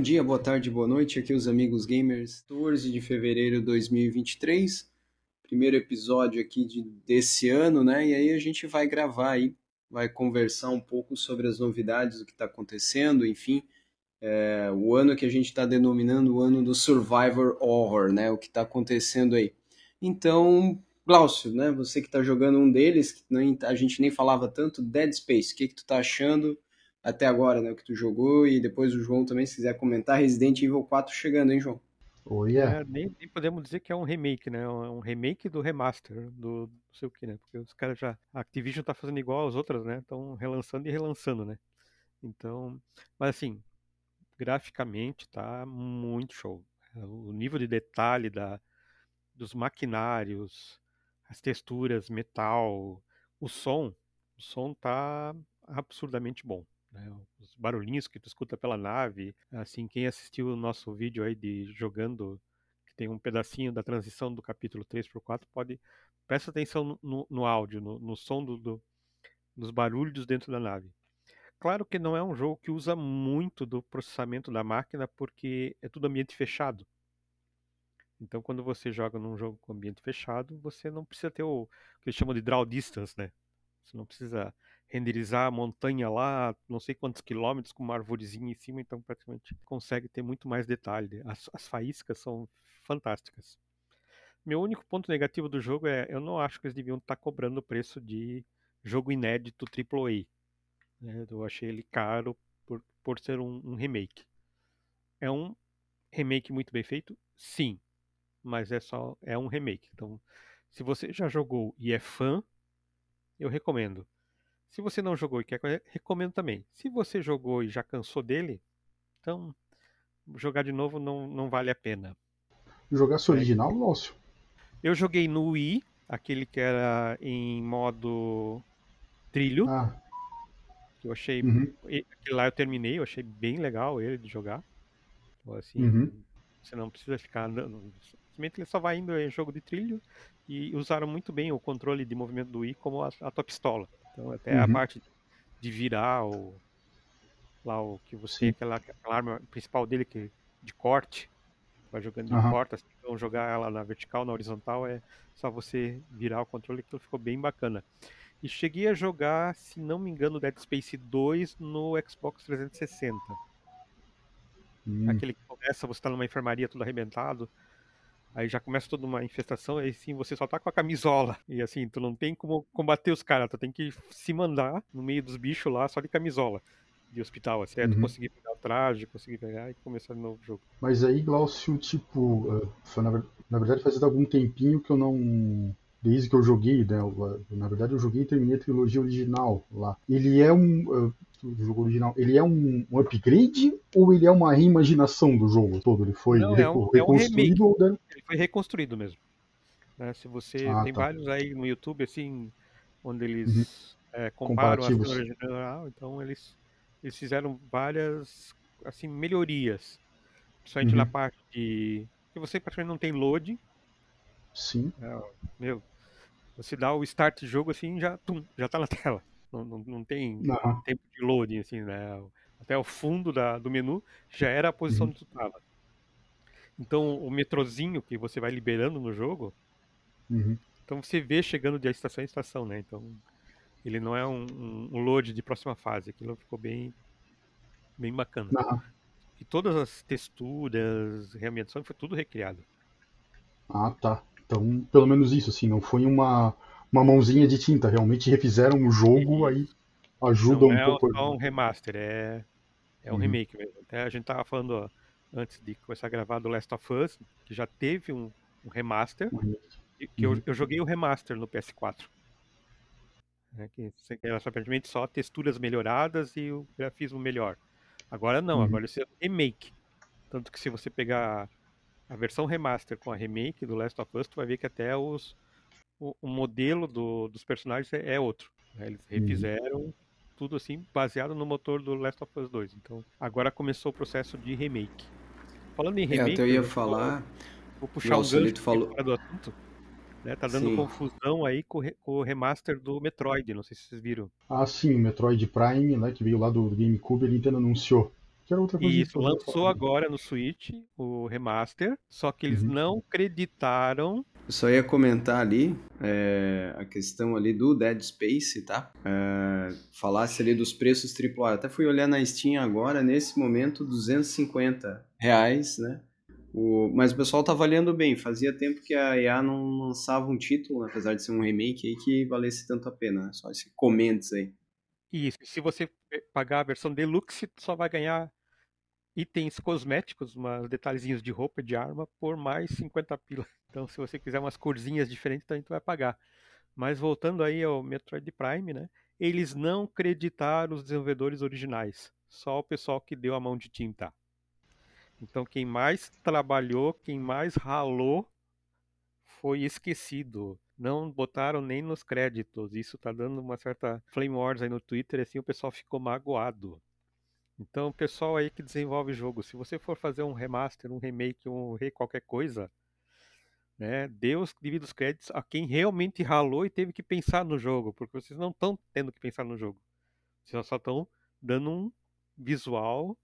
Bom dia, boa tarde, boa noite. Aqui os amigos gamers. 14 de fevereiro de 2023. Primeiro episódio aqui de, desse ano, né? E aí a gente vai gravar aí, vai conversar um pouco sobre as novidades, o que está acontecendo, enfim. É, o ano que a gente está denominando o ano do Survivor Horror, né? O que está acontecendo aí. Então, Glaucio, né? Você que está jogando um deles, que nem, a gente nem falava tanto, Dead Space. O que, que tu tá achando? Até agora, né? O que tu jogou e depois o João também, se quiser comentar, Resident Evil 4 chegando, hein, João? Oh, yeah. é, nem, nem, podemos dizer que é um remake, né? É um remake do remaster, do não sei o que, né? Porque os caras já. A Activision tá fazendo igual aos outras, né? Estão relançando e relançando, né? Então. Mas assim, graficamente tá muito show. O nível de detalhe da, dos maquinários, as texturas, metal, o som. O som tá absurdamente bom. Né, os barulhinhos que tu escuta pela nave, assim, quem assistiu o nosso vídeo aí de jogando, que tem um pedacinho da transição do capítulo 3 para o 4, pode, presta atenção no, no áudio, no, no som do, do, dos barulhos dentro da nave. Claro que não é um jogo que usa muito do processamento da máquina, porque é tudo ambiente fechado. Então, quando você joga num jogo com ambiente fechado, você não precisa ter o que eles chamam de draw distance, né? Você não precisa renderizar a montanha lá, não sei quantos quilômetros, com uma arvorezinha em cima, então praticamente consegue ter muito mais detalhe. As, as faíscas são fantásticas. Meu único ponto negativo do jogo é eu não acho que eles deviam estar tá cobrando o preço de jogo inédito AAA. Né? Eu achei ele caro por, por ser um, um remake. É um remake muito bem feito? Sim. Mas é só é um remake. Então, se você já jogou e é fã, eu recomendo. Se você não jogou e quer, recomendo também. Se você jogou e já cansou dele, então jogar de novo não, não vale a pena. Jogasse é. original, Lócio? Eu joguei no Wii, aquele que era em modo trilho. Ah. Eu achei. Uhum. Aquele lá eu terminei, eu achei bem legal ele de jogar. Então, assim, uhum. você não precisa ficar andando. Simplesmente ele só vai indo em jogo de trilho e usaram muito bem o controle de movimento do Wii como a, a tua pistola. Então até uhum. a parte de virar o lá o que você aquela, aquela, arma principal dele que de corte vai jogando de uhum. corte, assim, então jogar ela na vertical, na horizontal é só você virar o controle que ficou bem bacana. E cheguei a jogar, se não me engano, Dead Space 2 no Xbox 360. Hum. Aquele que começa, você tá numa enfermaria tudo arrebentado, Aí já começa toda uma infestação, aí sim você só tá com a camisola. E assim, tu não tem como combater os caras, tu tem que se mandar no meio dos bichos lá só de camisola de hospital, assim, uhum. tu conseguir pegar o traje, conseguir pegar e começar de novo o jogo. Mas aí, Glaucio, tipo, uh, na, na, verdade faz algum tempinho que eu não. Desde que eu joguei, né? Na verdade eu joguei e terminei a trilogia original lá. Ele é um. Do jogo original, ele é um, um, upgrade ou ele é uma reimaginação do jogo todo? Ele foi Não, é um, reconstruído? É um ou... Ele foi reconstruído mesmo. Né? Se você ah, tem tá. vários aí no YouTube assim, onde eles uhum. é, comparam a original, então eles, eles fizeram várias assim melhorias, principalmente uhum. na parte de que você praticamente não tem load. Sim. É, meu, você dá o start jogo assim já tum, já tá na tela. Não, não, não tem não. tempo de loading, assim, né? Até o fundo da, do menu já era a posição uhum. onde tu tava. Então, o metrozinho que você vai liberando no jogo, uhum. então você vê chegando de estação em estação, né? Então, ele não é um, um, load de próxima fase. Aquilo ficou bem, bem bacana. Uhum. E todas as texturas, realmente, foi tudo recriado. Ah, tá. Então, pelo menos isso, assim, não foi uma uma mãozinha de tinta, realmente refizeram o jogo, aí ajuda Não um é pouco. Não é um remaster, é, é um uhum. remake mesmo. Até a gente tava falando ó, antes de começar a gravar do Last of Us, que já teve um, um remaster, uhum. que eu, eu joguei o remaster no PS4. Né, que era simplesmente só texturas melhoradas e o grafismo melhor. Agora não, uhum. agora isso é remake. Tanto que se você pegar a versão remaster com a remake do Last of Us, tu vai ver que até os, o, o modelo do, dos personagens é, é outro. Né? Eles uhum. refizeram uhum. tudo assim, baseado no motor do Last of Us 2. Então, agora começou o processo de remake. Falando em remake. É, eu ia falar. Vou, puxar Nossa, um gancho falou... do assunto. Né, tá dando sim. confusão aí com, com, o remaster do Metroid, não sei se vocês viram. Ah, sim, o Metroid Prime, né, que veio lá do GameCube, ele Nintendo anunciou Que era outra coisa Isso, lançou agora no Switch o remaster, só que eles Uhum. não creditaram. Eu só ia comentar ali é, a questão ali do Dead Space, tá? É, falasse ali dos preços AAA. Até fui olhar na Steam agora, nesse momento, 250 reais, né? O, mas o pessoal tá avaliando bem. Fazia tempo que a EA não lançava um título, apesar de ser um remake aí, que valesse tanto a pena. Né? Só esse comentes aí. Isso, e se você pagar a versão Deluxe, tu só vai ganhar itens cosméticos, uns detalhezinhos de roupa, de arma, por mais 50 pila. Então, se você quiser umas corzinhas diferentes, também tu vai pagar. Mas voltando aí ao Metroid Prime, né? Eles não creditaram os desenvolvedores originais, só o pessoal que deu a mão de tinta. Então, quem mais trabalhou, quem mais ralou, foi esquecido. Não botaram nem nos créditos. Isso tá dando uma certa flame wars aí no Twitter, assim o pessoal ficou magoado. Então, o pessoal aí que desenvolve jogo, se você for fazer um remaster, um remake, um re qualquer coisa, né, dê os devidos créditos a quem realmente ralou e teve que pensar no jogo, porque vocês não estão tendo que pensar no jogo. Vocês só estão dando um visual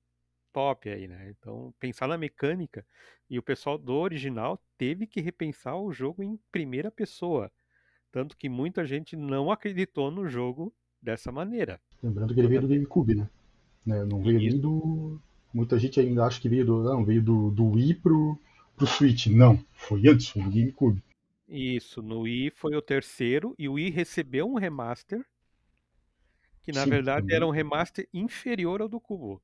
top aí, né? Então, pensar na mecânica e o pessoal do original teve que repensar o jogo em primeira pessoa. Tanto que muita gente não acreditou no jogo dessa maneira. Lembrando que ele veio do GameCube, né? Né? Não veio nem do. Muita gente ainda acha que veio do. Não, veio do, do Wii pro, pro Switch. Não, foi antes, foi do GameCube. Isso, no Wii foi o terceiro e o Wii recebeu um remaster que na Sim, verdade também. era um remaster inferior ao do Cubo.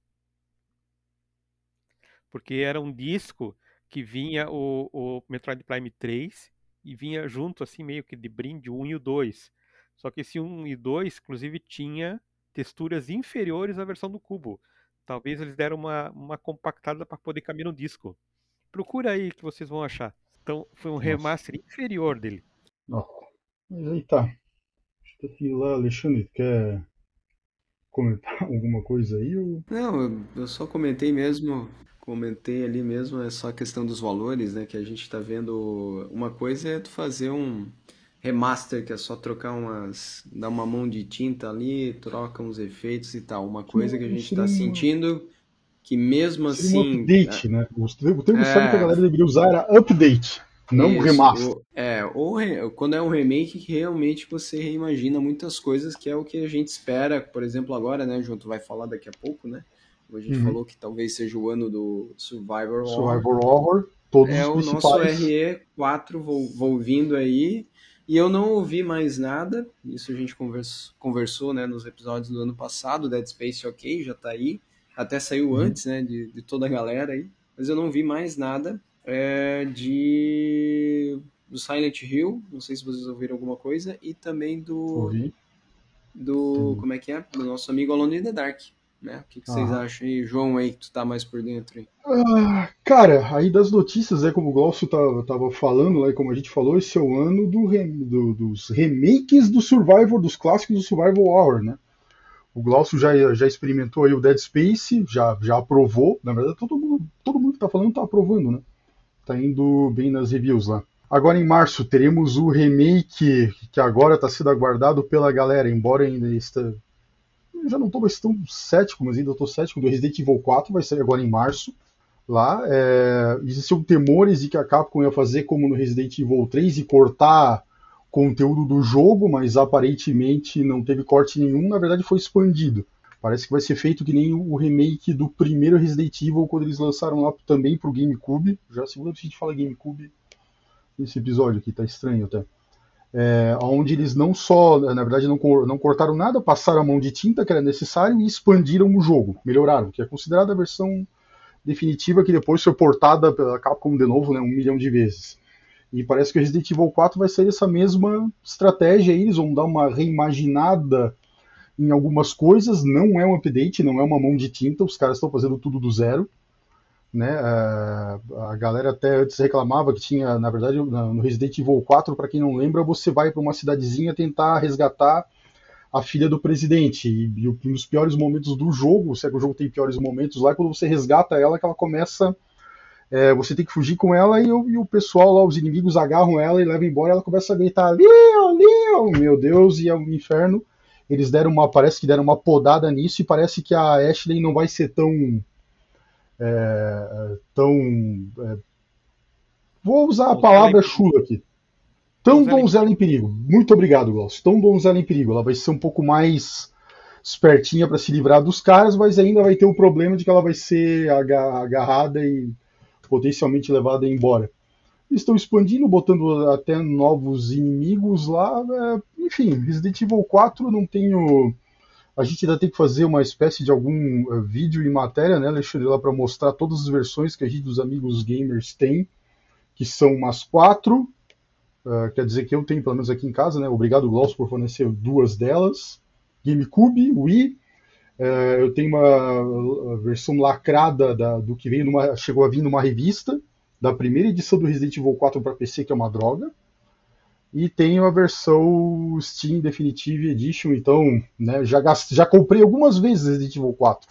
Porque era um disco que vinha o, o Metroid Prime 3 e vinha junto assim meio que de brinde o 1 e o 2. Só que esse 1 e 2 inclusive tinha texturas inferiores à versão do Cubo. Talvez eles deram uma, uma compactada para poder caber no disco. Procura aí que vocês vão achar. Então foi um Nossa. remaster inferior dele. Mas aí tá. Deixa eu lá, Alexandre, quer comentar alguma coisa aí? Ou... Não, eu- eu só comentei mesmo, comentei ali mesmo, é só a questão dos valores, né? Que a gente tá vendo. Uma coisa é tu fazer um remaster, que é só trocar umas, dar uma mão de tinta ali, troca uns efeitos e tal. Uma coisa que a gente tá um- sentindo que mesmo Seria um assim. update, né? O termo o É. certo que a galera deveria usar era update, não Isso, remaster. ou- é, ou re- quando é um remake que realmente você reimagina muitas coisas, que é o que a gente espera, por exemplo, agora, né, tu vai falar daqui a pouco, né? A gente Uhum. falou que talvez seja o ano do Survivor Horror. Survivor Horror, todos É os o principais. nosso RE4 vol- volvindo aí. E eu não ouvi mais nada. Isso a gente convers- conversou, né, nos episódios do ano passado. Dead Space, ok, já tá aí. Até saiu Uhum. antes, né, de, de toda a galera aí. Mas eu não vi mais nada é, de do Silent Hill. Não sei se vocês ouviram alguma coisa. E também do, Ouvi. do Sim. como é que é? Do nosso amigo Alone in the Dark. Né? O que, que vocês Aham. acham aí? João aí, que tu tá mais por dentro aí. Ah, cara, aí das notícias, é como o Glaucio tava, tava falando, lá, e como a gente falou, esse é o ano do re- do- dos remakes do Survivor, dos clássicos do Survival Horror, né? O Glaucio já, já experimentou aí o Dead Space, já, já aprovou. Na verdade, todo mundo, todo mundo que tá falando tá aprovando, né? Tá indo bem nas reviews lá. Agora em março teremos o remake que agora está sendo aguardado pela galera, embora ainda esteja. Eu já não estou mais tão cético, mas ainda estou cético do Resident Evil 4, vai sair agora em março. Lá, é, existiam temores de que a Capcom ia fazer como no Resident Evil 3 e cortar conteúdo do jogo, mas aparentemente não teve corte nenhum, na verdade foi expandido. Parece que vai ser feito que nem o remake do primeiro Resident Evil quando eles lançaram lá também pro GameCube. Já a segunda vez que a gente fala GameCube nesse episódio aqui, tá estranho até. É, onde eles não só, na verdade, não, não cortaram nada, passaram a mão de tinta que era necessário e expandiram o jogo, melhoraram, que é considerada a versão definitiva que depois foi portada pela Capcom de novo, né, um milhão de vezes. E parece que o Resident Evil 4 vai ser essa mesma estratégia eles vão dar uma reimaginada em algumas coisas, não é um update, não é uma mão de tinta, os caras estão fazendo tudo do zero. Né? A, galera até antes reclamava que tinha, na verdade, no Resident Evil 4, para quem não lembra, você vai para uma cidadezinha tentar resgatar a filha do presidente. E, e um dos piores momentos do jogo, se é que o jogo tem piores momentos lá, é quando você resgata ela, que ela começa. é, você tem que fugir com ela e, o- e o pessoal lá, os inimigos agarram ela e levam embora. Ela começa a gritar: Leon, Leon, meu Deus, e é um inferno. Eles deram uma, parece que deram uma podada nisso e parece que a Ashley não vai ser tão é, tão. É, vou usar a palavra chula aqui. Tão donzela em perigo. Muito obrigado, Glaucio. Tão donzela em perigo. Ela vai ser um pouco mais espertinha para se livrar dos caras, mas ainda vai ter o problema de que ela vai ser agarrada e potencialmente levada embora. Estão expandindo, botando até novos inimigos lá. É, enfim, Resident Evil 4 não tenho. A gente ainda tem que fazer uma espécie de algum uh, vídeo e matéria, né, Alexandre, lá para mostrar todas as versões que a gente dos amigos gamers tem, que são umas quatro. Uh, quer dizer que eu tenho, pelo menos aqui em casa, né? Obrigado, Gloss, por fornecer duas delas. GameCube, Wii. Uh, eu tenho uma versão lacrada da, do que veio numa, chegou a vir numa revista da primeira edição do Resident Evil 4 para PC, que é uma droga. E tenho a versão Steam Definitive Edition, então né, já, já comprei algumas vezes Resident Evil 4.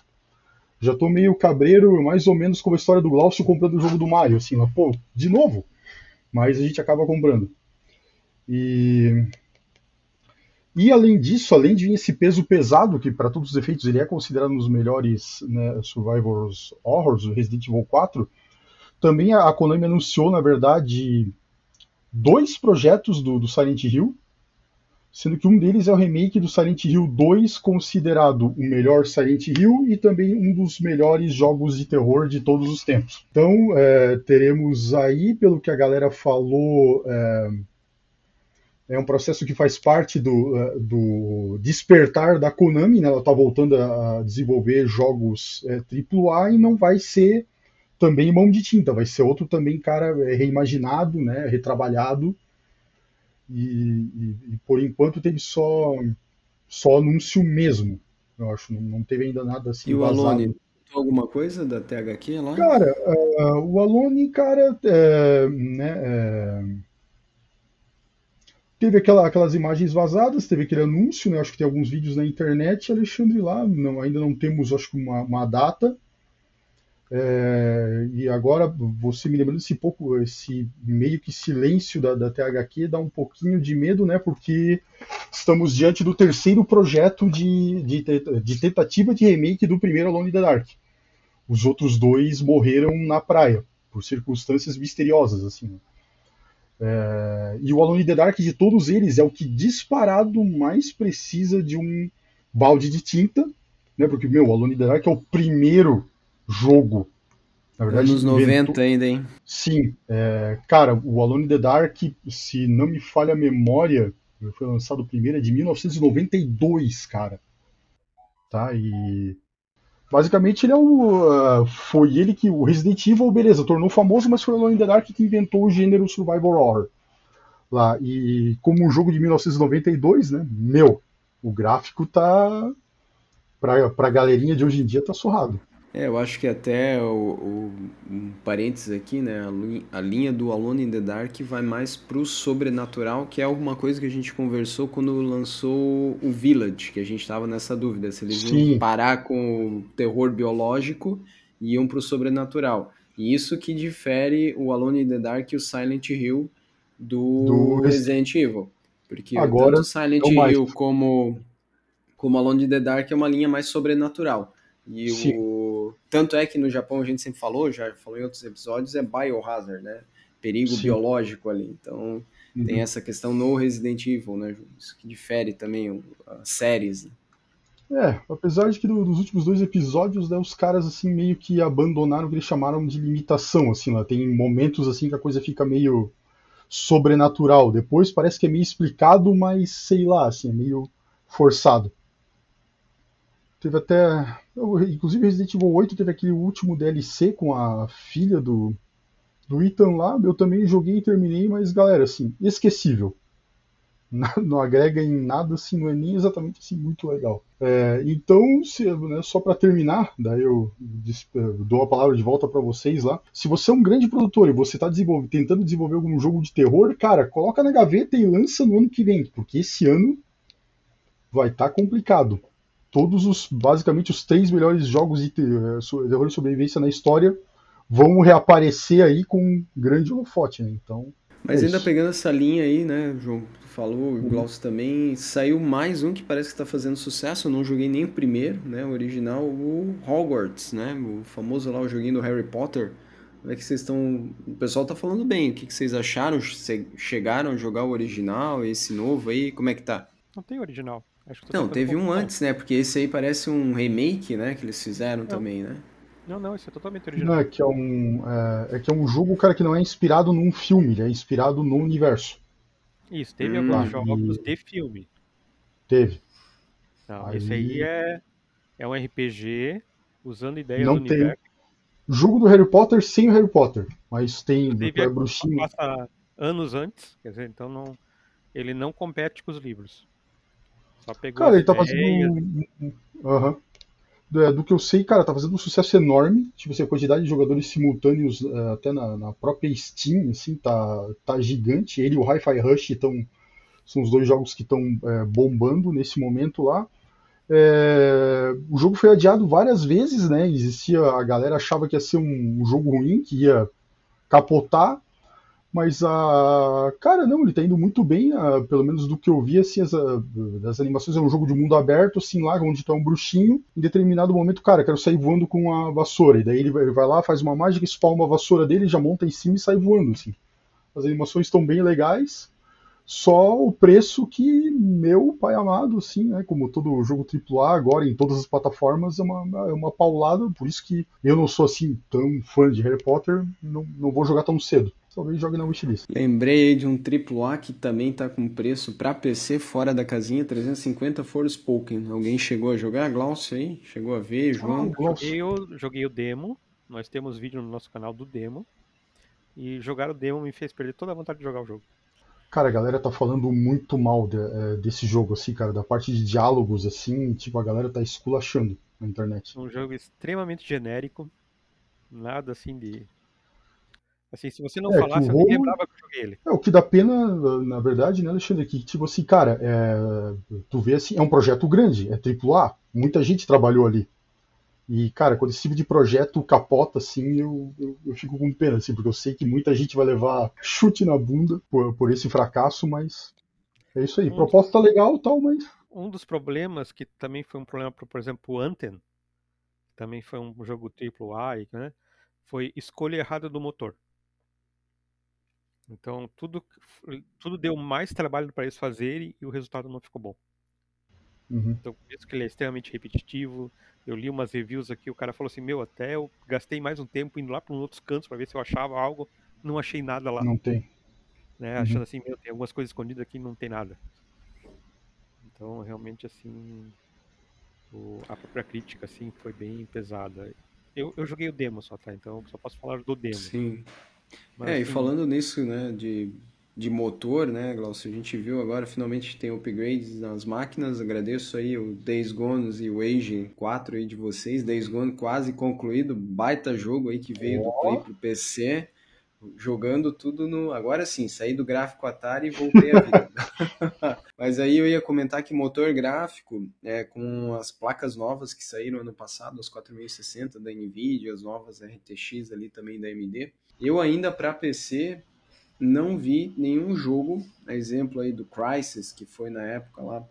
Já tô meio cabreiro, mais ou menos como a história do Glaucio comprando o jogo do Mario, assim, mas, pô, de novo. Mas a gente acaba comprando. E e além disso, além de vir esse peso pesado, que para todos os efeitos ele é considerado um dos melhores né, Survivors Horrors, o Resident Evil 4, também a Konami anunciou, na verdade, dois projetos do, do Silent Hill, sendo que um deles é o remake do Silent Hill 2, considerado o melhor Silent Hill e também um dos melhores jogos de terror de todos os tempos. Então, é, teremos aí, pelo que a galera falou, é, é um processo que faz parte do, eh, do despertar da Konami, né? ela está voltando a desenvolver jogos é, AAA e não vai ser também mão de tinta, vai ser outro também cara é, reimaginado, né? retrabalhado, e, e, e por enquanto teve só, só anúncio mesmo, eu acho, não, não teve ainda nada assim E o Alone, alguma coisa da THQ lá? Cara, uh, o Alone, cara, é, né, é, Teve aquela, aquelas imagens vazadas, teve aquele anúncio, né? Acho que tem alguns vídeos na internet, Alexandre, lá. Não, ainda não temos, acho que, uma, uma data. É, e agora, você me lembrando esse pouco, esse meio que silêncio da, da THQ dá um pouquinho de medo, né? Porque estamos diante do terceiro projeto de, de, de tentativa de remake do primeiro Alone in the Dark. Os outros dois morreram na praia, por circunstâncias misteriosas, assim. Né? É, e o Alone in the Dark de todos eles é o que disparado mais precisa de um balde de tinta, né? Porque, meu, o Alone in the Dark é o primeiro jogo. Na verdade, Anos 90 inventou... ainda, hein? Sim. É, cara, o Alone in the Dark, se não me falha a memória, foi lançado primeiro, é de 1992, cara. Tá? E Basicamente, ele é o, uh, foi ele que o Resident Evil, beleza, tornou famoso, mas foi o Alone in the Dark que inventou o gênero survival horror. Lá, e como um jogo de 1992, né, meu, o gráfico tá pra, pra galerinha de hoje em dia tá surrado. É, eu acho que até o, o um parênteses aqui, né? A, a, linha do Alone in the Dark vai mais pro sobrenatural, que é alguma coisa que a gente conversou quando lançou o Village, que a gente tava nessa dúvida, se eles Sim. iam parar com o terror biológico e iam pro sobrenatural. E isso que difere o Alone in the Dark e o Silent Hill do, do... Resident Evil. Porque Agora, tanto Silent Hill como, como Alone in the Dark é uma linha mais sobrenatural. E Sim. o tanto é que no Japão a gente sempre falou, já falou em outros episódios, é biohazard, né? Perigo Sim. biológico ali. Então uhum. tem essa questão no Resident Evil, né? Isso que difere também as séries. Né? É, apesar de que dos últimos dois episódios, né, os caras assim meio que abandonaram o que eles chamaram de limitação, assim, lá tem momentos assim que a coisa fica meio sobrenatural. Depois parece que é meio explicado, mas sei lá, assim, é meio forçado. Teve até. Inclusive, Resident Evil 8 teve aquele último DLC com a filha do, do Ethan lá. Eu também joguei e terminei, mas galera, assim, esquecível. Não agrega em nada, assim, não é nem exatamente assim muito legal. É, então, se, né, só para terminar, daí eu dou a palavra de volta para vocês lá. Se você é um grande produtor e você está desenvolve, tentando desenvolver algum jogo de terror, cara, coloca na gaveta e lança no ano que vem, porque esse ano vai estar tá complicado todos os, basicamente, os três melhores jogos de terror e sobrevivência na história vão reaparecer aí com um grande holofote, né? Então. Mas É ainda isso. pegando essa linha aí, né, João? Tu falou, o Uhum. Glaucio também. Saiu mais um que parece que está fazendo sucesso. Eu não joguei nem o primeiro, né? O original, o Hogwarts, né? O famoso lá, o joguinho do Harry Potter. Como é que vocês estão. O pessoal tá falando bem. O que que vocês acharam? Che- Chegaram a jogar o original, esse novo aí? Como é que tá? Não tem original. Acho que tô Não, teve um antes, né? Porque esse aí parece um remake, né? Que eles fizeram Não. também, né? Não, não, esse é totalmente Não, original. é que é um, é, é que é um jogo, cara, que não é inspirado num filme, ele é inspirado no universo. Isso, teve Hum. alguns jogos e- de filme. Teve. Não, esse aí Aí- é, é um RPG usando ideias Não do tem. universo. Jogo do Harry Potter sem o Harry Potter, mas tem, é- bruxinho. passa anos antes, quer dizer, então não, ele não compete com os livros. Só pegou Cara, ele tá fazendo. um- um- é, do que eu sei, cara, tá fazendo um sucesso enorme. Tipo assim, a quantidade de jogadores simultâneos é, até na, na própria Steam, assim, tá, tá gigante. Ele e o Hi-Fi Rush tão, são os dois jogos que estão bombando nesse momento lá. É, o jogo foi adiado várias vezes, né? Existia, a galera achava que ia ser um, um jogo ruim, que ia capotar. Mas a. Cara, não, ele tá indo muito bem, ah, pelo menos do que eu vi, assim, as, ah, das animações. É um jogo de mundo aberto, assim, lá onde é um bruxinho. Em determinado momento, cara, quero sair voando com a vassoura. E daí ele vai, ele vai lá, faz uma mágica, spawna uma vassoura dele, já monta em cima e sai voando, assim. As animações estão bem legais. Só o preço que meu pai amado, assim, né? Como todo jogo AAA agora em todas as plataformas, é uma, é uma paulada. Por isso que eu não sou assim tão fã de Harry Potter, não, não vou jogar tão cedo. Talvez jogue na wishlist. Lembrei aí de um AAA que também tá com preço pra PC fora da casinha, 350 Forspoken. Alguém chegou a jogar? Glaucio aí? Chegou a ver, Ah, João? o Glaucio. Joguei o, demo, nós temos vídeo no nosso canal do demo. E jogar o demo me fez perder toda a vontade de jogar o jogo. Cara, a galera tá falando muito mal de- eh, desse jogo, assim, cara, da parte de diálogos, assim, tipo, a galera tá esculachando na internet. Um jogo extremamente genérico, nada assim de. Assim, se você não É, falasse, eu nem rolo- lembrava que eu joguei ele. É, o que dá pena, na verdade, né, Alexandre, que, tipo assim, cara, é, tu vê assim, é um projeto grande, é AAA, muita gente trabalhou ali. E, cara, quando esse tipo de projeto capota, assim, eu, eu, eu fico com pena, assim, porque eu sei que muita gente vai levar chute na bunda por, por esse fracasso, mas é isso aí. Hum. Proposta legal tal, mas Um dos problemas que também foi um problema, pro- por exemplo, o Anthem, também foi um jogo AAA, né? Foi escolha errada do motor. Então tudo, tudo deu mais trabalho para eles fazerem e o resultado não ficou bom. uhum, Então, por isso que ele é extremamente repetitivo. Eu li umas reviews aqui, o cara falou assim: Meu, até eu gastei mais um tempo indo lá para outros cantos para ver se eu achava algo, não achei nada lá. não tem. Né? Uhum. Achando assim: Meu, tem algumas coisas escondidas aqui e não tem nada. Então, realmente, assim, o- a própria crítica assim, foi bem pesada. Eu, eu joguei o demo só, tá? Então, só posso falar do demo. Sim. Mas, É, e falando nisso, né, de, de motor, né, Glaucio, a gente viu agora, finalmente tem upgrades nas máquinas, agradeço aí o Days Gone e o Age 4 aí de vocês, Days Gone quase concluído, baita jogo aí que veio do Play pro PC, jogando tudo no... Agora sim, saí do gráfico Atari e voltei à vida. Mas aí eu ia comentar que motor gráfico, é, com as placas novas que saíram ano passado, as 4060 da NVIDIA, as novas RTX ali também da AMD, eu ainda para PC não vi nenhum jogo, exemplo aí do Crysis, que foi na época lá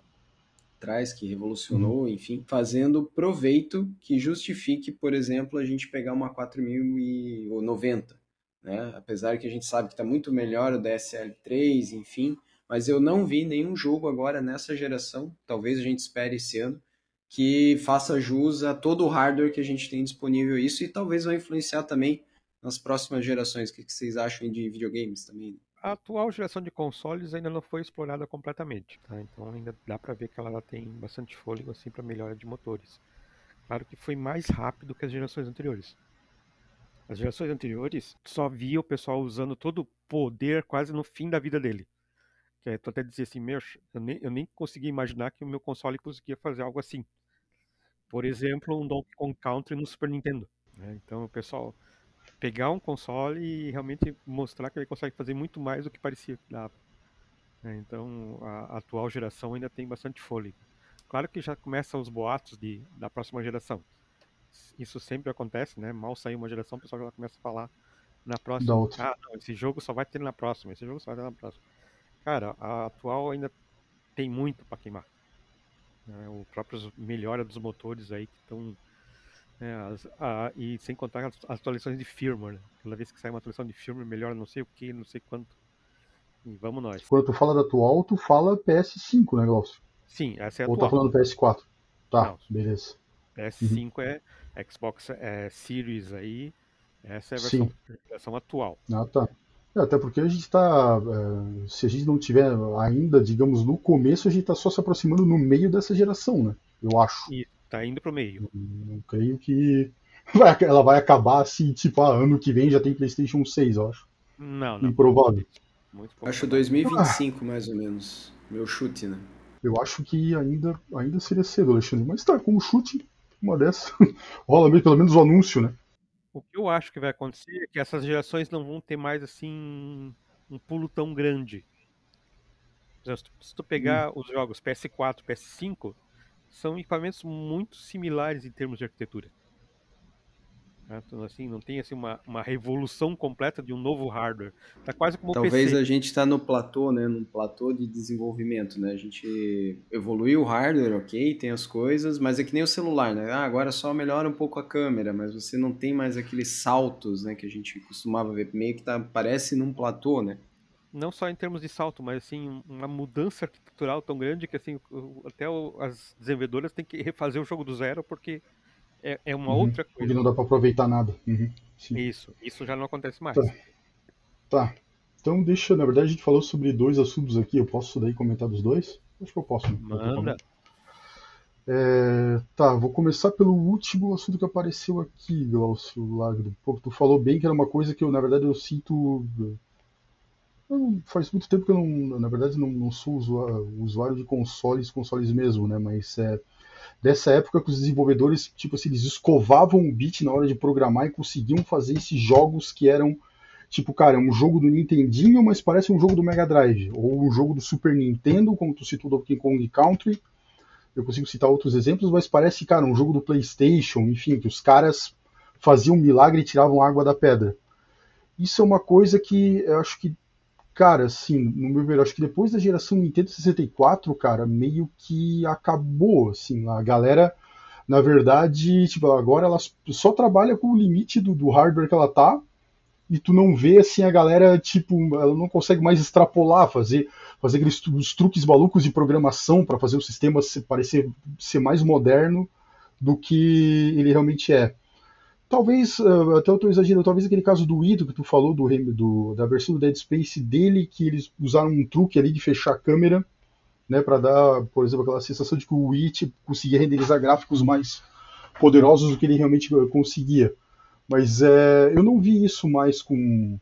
atrás, que revolucionou, enfim, fazendo proveito que justifique, por exemplo, a gente pegar uma 4090, né? Apesar que a gente sabe que está muito melhor o DSL3, enfim, mas eu não vi nenhum jogo agora nessa geração, talvez a gente espere esse ano, que faça jus a todo o hardware que a gente tem disponível isso e talvez vai influenciar também nas próximas gerações. O que vocês acham de videogames também? a atual geração de consoles ainda não foi explorada completamente, tá? Então ainda dá para ver que ela tem bastante fôlego assim para melhora de motores. Claro que foi mais rápido que as gerações anteriores. As gerações anteriores só via o pessoal usando todo o poder quase no fim da vida dele. Que é, tu até dizia assim, meu, eu nem, eu nem conseguia imaginar que o meu console conseguia fazer algo assim. Por exemplo, um Donkey Kong Country no Super Nintendo. né? Então o pessoal pegar um console e realmente mostrar que ele consegue fazer muito mais do que parecia que dava. né? Então a, atual geração ainda tem bastante fôlego. Claro que já começam os boatos de, da próxima geração. Isso sempre acontece, né? Mal sair uma geração, o pessoal já começa a falar na próxima. Ah, não, esse jogo só vai ter na próxima, esse jogo só vai ter na próxima. Cara, a atual ainda tem muito para queimar. Né? O próprio melhora dos motores aí que estão. Né, e sem contar as, as atualizações de firmware. Né? Toda vez que sai uma atualização de firmware, melhora não sei o que, não sei quanto. E vamos nós. Quando tu fala da atual, tu fala PS5, né, Glaucio? Sim, essa é a Ou atual. tá falando PS4? Tá, não, beleza. PS5 uhum. é Xbox é, Series aí. Essa é a versão, versão atual. Ah, tá. É, até porque a gente está, é, se a gente não tiver ainda, digamos, no começo, a gente está só se aproximando no meio dessa geração, né? Eu acho. E tá indo pro meio. Não creio que vai, ela vai acabar assim, tipo, ah, ano que vem já tem PlayStation 6, eu acho. Não, não. Improvável. Muito acho 2025, ah. mais ou menos. Meu chute, né? Eu acho que ainda, ainda seria cedo, Alexandre. Mas tá, como chute, uma dessa. Rola mesmo, pelo menos o anúncio, né? O que eu acho que vai acontecer é que essas gerações não vão ter mais assim um pulo tão grande. Se tu pegar hum. os jogos PS4, PS5, são equipamentos muito similares em termos de arquitetura. Né? Então, assim, não tem assim, uma, uma revolução completa de um novo hardware. Tá quase como Talvez a gente está no platô, né? Num platô de desenvolvimento, né? A gente evoluiu o hardware, ok, tem as coisas, mas é que nem o celular, né? Ah, agora só melhora um pouco a câmera, mas você não tem mais aqueles saltos, né? Que a gente costumava ver, meio que tá, parece num platô, né? Não só em termos de salto, mas assim, uma mudança arquitetural tão grande que assim, até as desenvolvedoras têm que refazer o jogo do zero porque é, é uma uhum. outra coisa. Porque não dá para aproveitar nada. Uhum. Isso, isso já não acontece mais. Tá. tá. Então deixa, na verdade a gente falou sobre dois assuntos aqui, eu posso daí comentar dos dois? Acho que eu posso. Né? Manda. É, tá, vou começar pelo último assunto que apareceu aqui, Glaucio Lagro. Pô, tu falou bem que era uma coisa que eu, na verdade, eu sinto. Faz muito tempo que eu não, na verdade, não, não sou usuário, usuário de consoles, consoles mesmo, né? Mas é, dessa época que os desenvolvedores, tipo assim, eles escovavam o bit na hora de programar e conseguiam fazer esses jogos que eram, tipo, cara, é um jogo do Nintendinho, mas parece um jogo do Mega Drive, ou um jogo do Super Nintendo, como tu citou do Donkey Kong Country, eu consigo citar outros exemplos, mas parece, cara, um jogo do PlayStation, enfim, que os caras faziam um milagre e tiravam água da pedra. Isso é uma coisa que eu acho que Cara, assim, no meu ver, acho que depois da geração Nintendo 64, cara, meio que acabou, assim, a galera, na verdade, tipo, agora ela só trabalha com o limite do, do hardware que ela tá, e tu não vê, assim, a galera, tipo, ela não consegue mais extrapolar, fazer, fazer aqueles os truques malucos de programação para fazer o sistema parecer ser mais moderno do que ele realmente é. Talvez, uh, até eu estou exagerando, talvez aquele caso do Ito que tu falou, do, do, da versão do Dead Space dele, que eles usaram um truque ali de fechar a câmera, né, para dar, por exemplo, aquela sensação de que o It conseguia renderizar gráficos mais poderosos do que ele realmente eh, conseguia. Mas é, eu não vi isso mais com.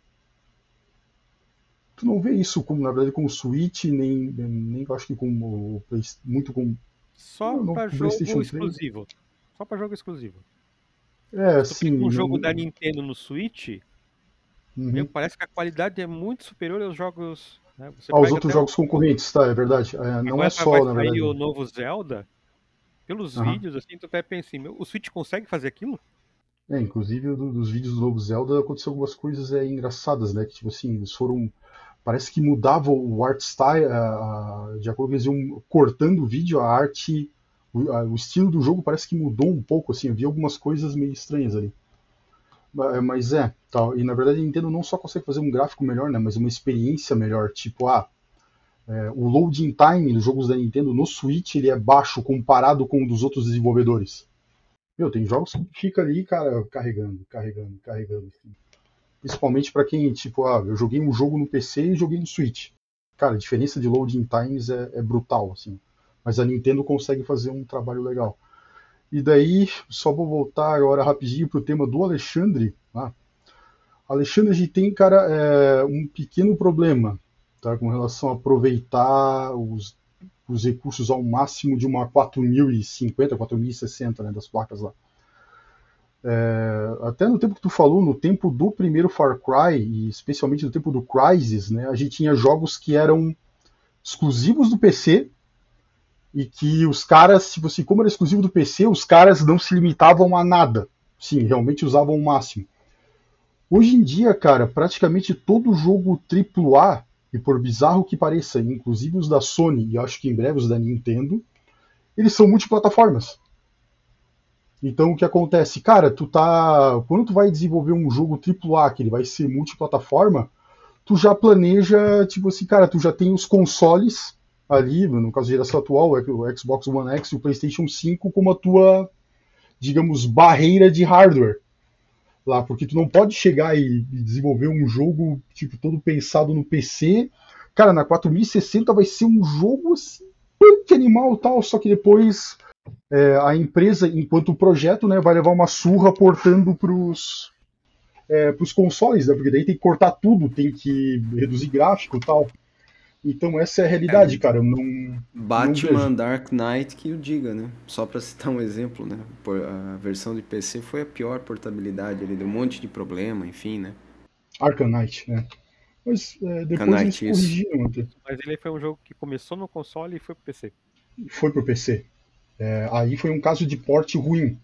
Tu não vê isso, com, na verdade, com o Switch, nem, nem acho que com o muito com. Só para jogo exclusivo. Só para jogo exclusivo. É, sim. Um jogo da Nintendo no Switch, uhum. parece que a qualidade é muito superior aos jogos. Né? aos outros jogos agora... tá, é verdade. É, não é só, na verdade. o novo Zelda, pelos uhum. vídeos, assim, tu até pensa assim, o Switch consegue fazer aquilo? É, inclusive do, dos vídeos do novo Zelda aconteceu algumas coisas é, engraçadas, né? Que tipo assim, eles foram. Parece que mudava o art style, de acordo com eles iam cortando o vídeo, a arte o, o, estilo do jogo parece que mudou um pouco, assim, eu vi algumas coisas meio estranhas ali. Mas é, tal. E na verdade a Nintendo não só consegue fazer um gráfico melhor, né, mas uma experiência melhor. Tipo, ah, é, o loading time dos jogos da Nintendo no Switch ele é baixo comparado com o dos outros desenvolvedores. Meu, tem jogos que fica ali, cara, carregando, carregando, carregando. Assim. Principalmente para quem, tipo, ah, eu joguei um jogo no PC e joguei no Switch. Cara, a diferença de loading times é, é brutal, assim mas a Nintendo consegue fazer um trabalho legal. E daí, só vou voltar agora rapidinho para o tema do Alexandre. Tá? Alexandre, a gente tem, cara, é, um pequeno problema tá, com relação a aproveitar os, os recursos ao máximo de uma 4050, 4060 né, das placas lá. É, até no tempo que tu falou, no tempo do primeiro Far Cry, e especialmente no tempo do Crysis, né, a gente tinha jogos que eram exclusivos do PC, e que os caras, tipo assim, como era exclusivo do PC, os caras não se limitavam a nada. Sim, realmente usavam o máximo. Hoje em dia, cara, praticamente todo jogo AAA, e por bizarro que pareça, inclusive os da Sony e acho que em breve os da Nintendo, eles são multiplataformas. Então o que acontece? Cara, tu tá. Quando tu vai desenvolver um jogo AAA que ele vai ser multiplataforma, tu já planeja, tipo assim, cara, tu já tem os consoles ali, no caso da geração atual, o Xbox One X e o PlayStation 5 como a tua, digamos, barreira de hardware lá, porque tu não pode chegar e, desenvolver um jogo tipo todo pensado no PC. Cara, na 4060 vai ser um jogo assim, punk animal tal, só que depois é, a empresa, enquanto projeto, né, vai levar uma surra portando pros é, pros consoles, né, porque daí tem que cortar tudo, tem que reduzir gráfico tal. Então essa é a realidade, é, cara. Eu não, Batman não Dark Knight que o diga, né? Só para citar um exemplo, né? A versão de PC foi a pior portabilidade, ele deu um monte de problema, enfim, né? Arkham Knight, né? Mas é, depois Knight, eles corrigiram até. Mas ele foi um jogo que começou no console e foi pro PC. Foi pro PC. É, aí foi um caso de porte ruim.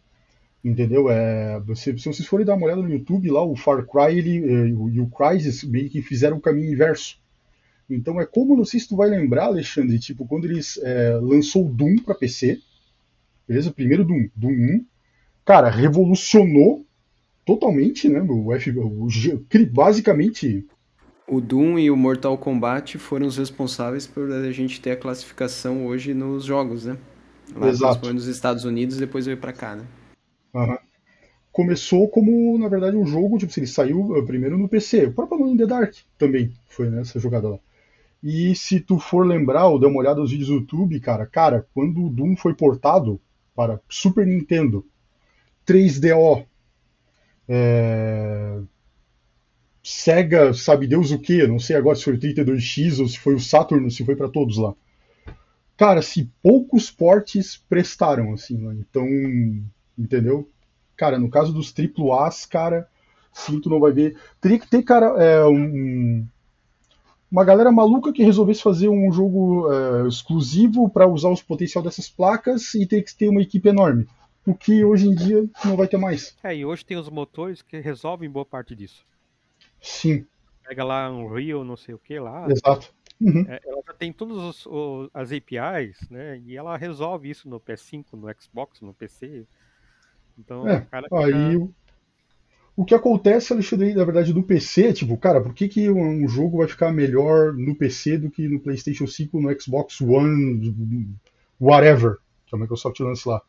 Entendeu? É, se, se vocês forem dar uma olhada no YouTube, lá o Far Cry ele, e o Crysis meio que fizeram o caminho inverso então é como, não sei se tu vai lembrar, Alexandre, tipo, quando eles é, lançou o Doom para PC, beleza? Primeiro Doom, Doom 1, cara, revolucionou totalmente, né? O, F, o, basicamente o Doom e o Mortal Kombat foram os responsáveis por a gente ter a classificação hoje nos jogos, né? Lá Exato. nos Estados Unidos, depois veio para cá, né? Uhum. Começou como, na verdade, um jogo, tipo, ele saiu eh, primeiro no PC. O próprio Alone in the Dark também foi nessa jogada lá. E se tu for lembrar ou der uma olhada nos vídeos do YouTube, cara, cara, quando o Doom foi portado para Super Nintendo, 3DO, é... Sega, sabe Deus o que, não sei agora se foi o 32X ou se foi o Saturn, se foi para todos lá. Cara, se poucos portes prestaram, assim, né? então, entendeu? Cara, no caso dos AAAs, cara, sim, tu não vai ver. Teria que ter, cara, é, um, uma galera maluca que resolvesse fazer um jogo é, exclusivo para usar os potencial dessas placas e ter que ter uma equipe enorme. O que hoje em dia não vai ter mais. É, e hoje tem os motores que resolvem boa parte disso. Sim. Pega lá um Rio, não sei o que lá. Exato. Uhum. É, ela já tem todas as APIs, né? E ela resolve isso no PS5, no Xbox, no PC. Então, é, cara, aí já... O que acontece, Alexandre, na verdade, do PC, tipo, cara, por que, que um jogo vai ficar melhor no PC do que no PlayStation 5, no Xbox One, whatever, que a Microsoft lança lá?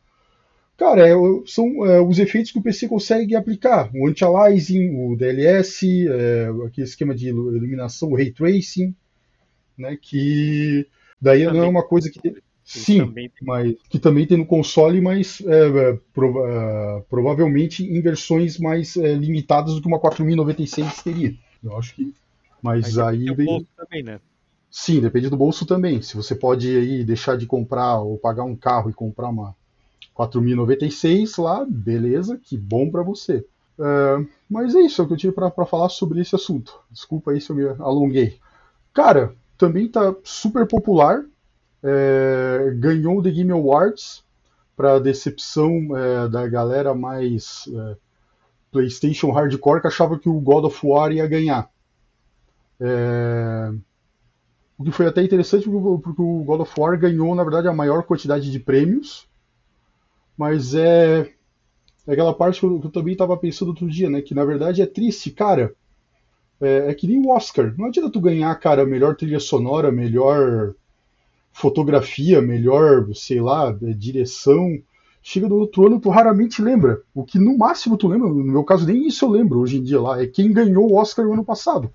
Cara, é, são é, os efeitos que o PC consegue aplicar. O anti-aliasing, o DLS, é, aquele esquema de iluminação, o ray tracing, né, que daí não é uma coisa que Sim, mas que também tem no console, mas é, é prova é, provavelmente em versões mais é, limitadas do que uma 4096 teria. Eu acho que. Mas aí. aí bolso também, né? Sim, depende do bolso também. Se você pode aí deixar de comprar ou pagar um carro e comprar uma 4096 lá, beleza, que bom para você. É, mas é isso é o que eu tinha para falar sobre esse assunto. Desculpa aí se eu me alonguei. Cara, também tá super popular é, ganhou o The Game Awards para decepção é, da galera mais é, PlayStation hardcore que achava que o God of War ia ganhar. É, o que foi até interessante porque o God of War ganhou, na verdade, a maior quantidade de prêmios, mas é, é aquela parte que eu, que eu também estava pensando outro dia, né? Que na verdade é triste, cara. É, é, que nem o Oscar. Não adianta tu ganhar, cara, melhor trilha sonora, melhor fotografia melhor, sei lá, é, direção. Chega do outro ano, tu raramente lembra. O que no máximo tu lembra, no meu caso nem isso eu lembro hoje em dia lá, é quem ganhou o Oscar no ano passado.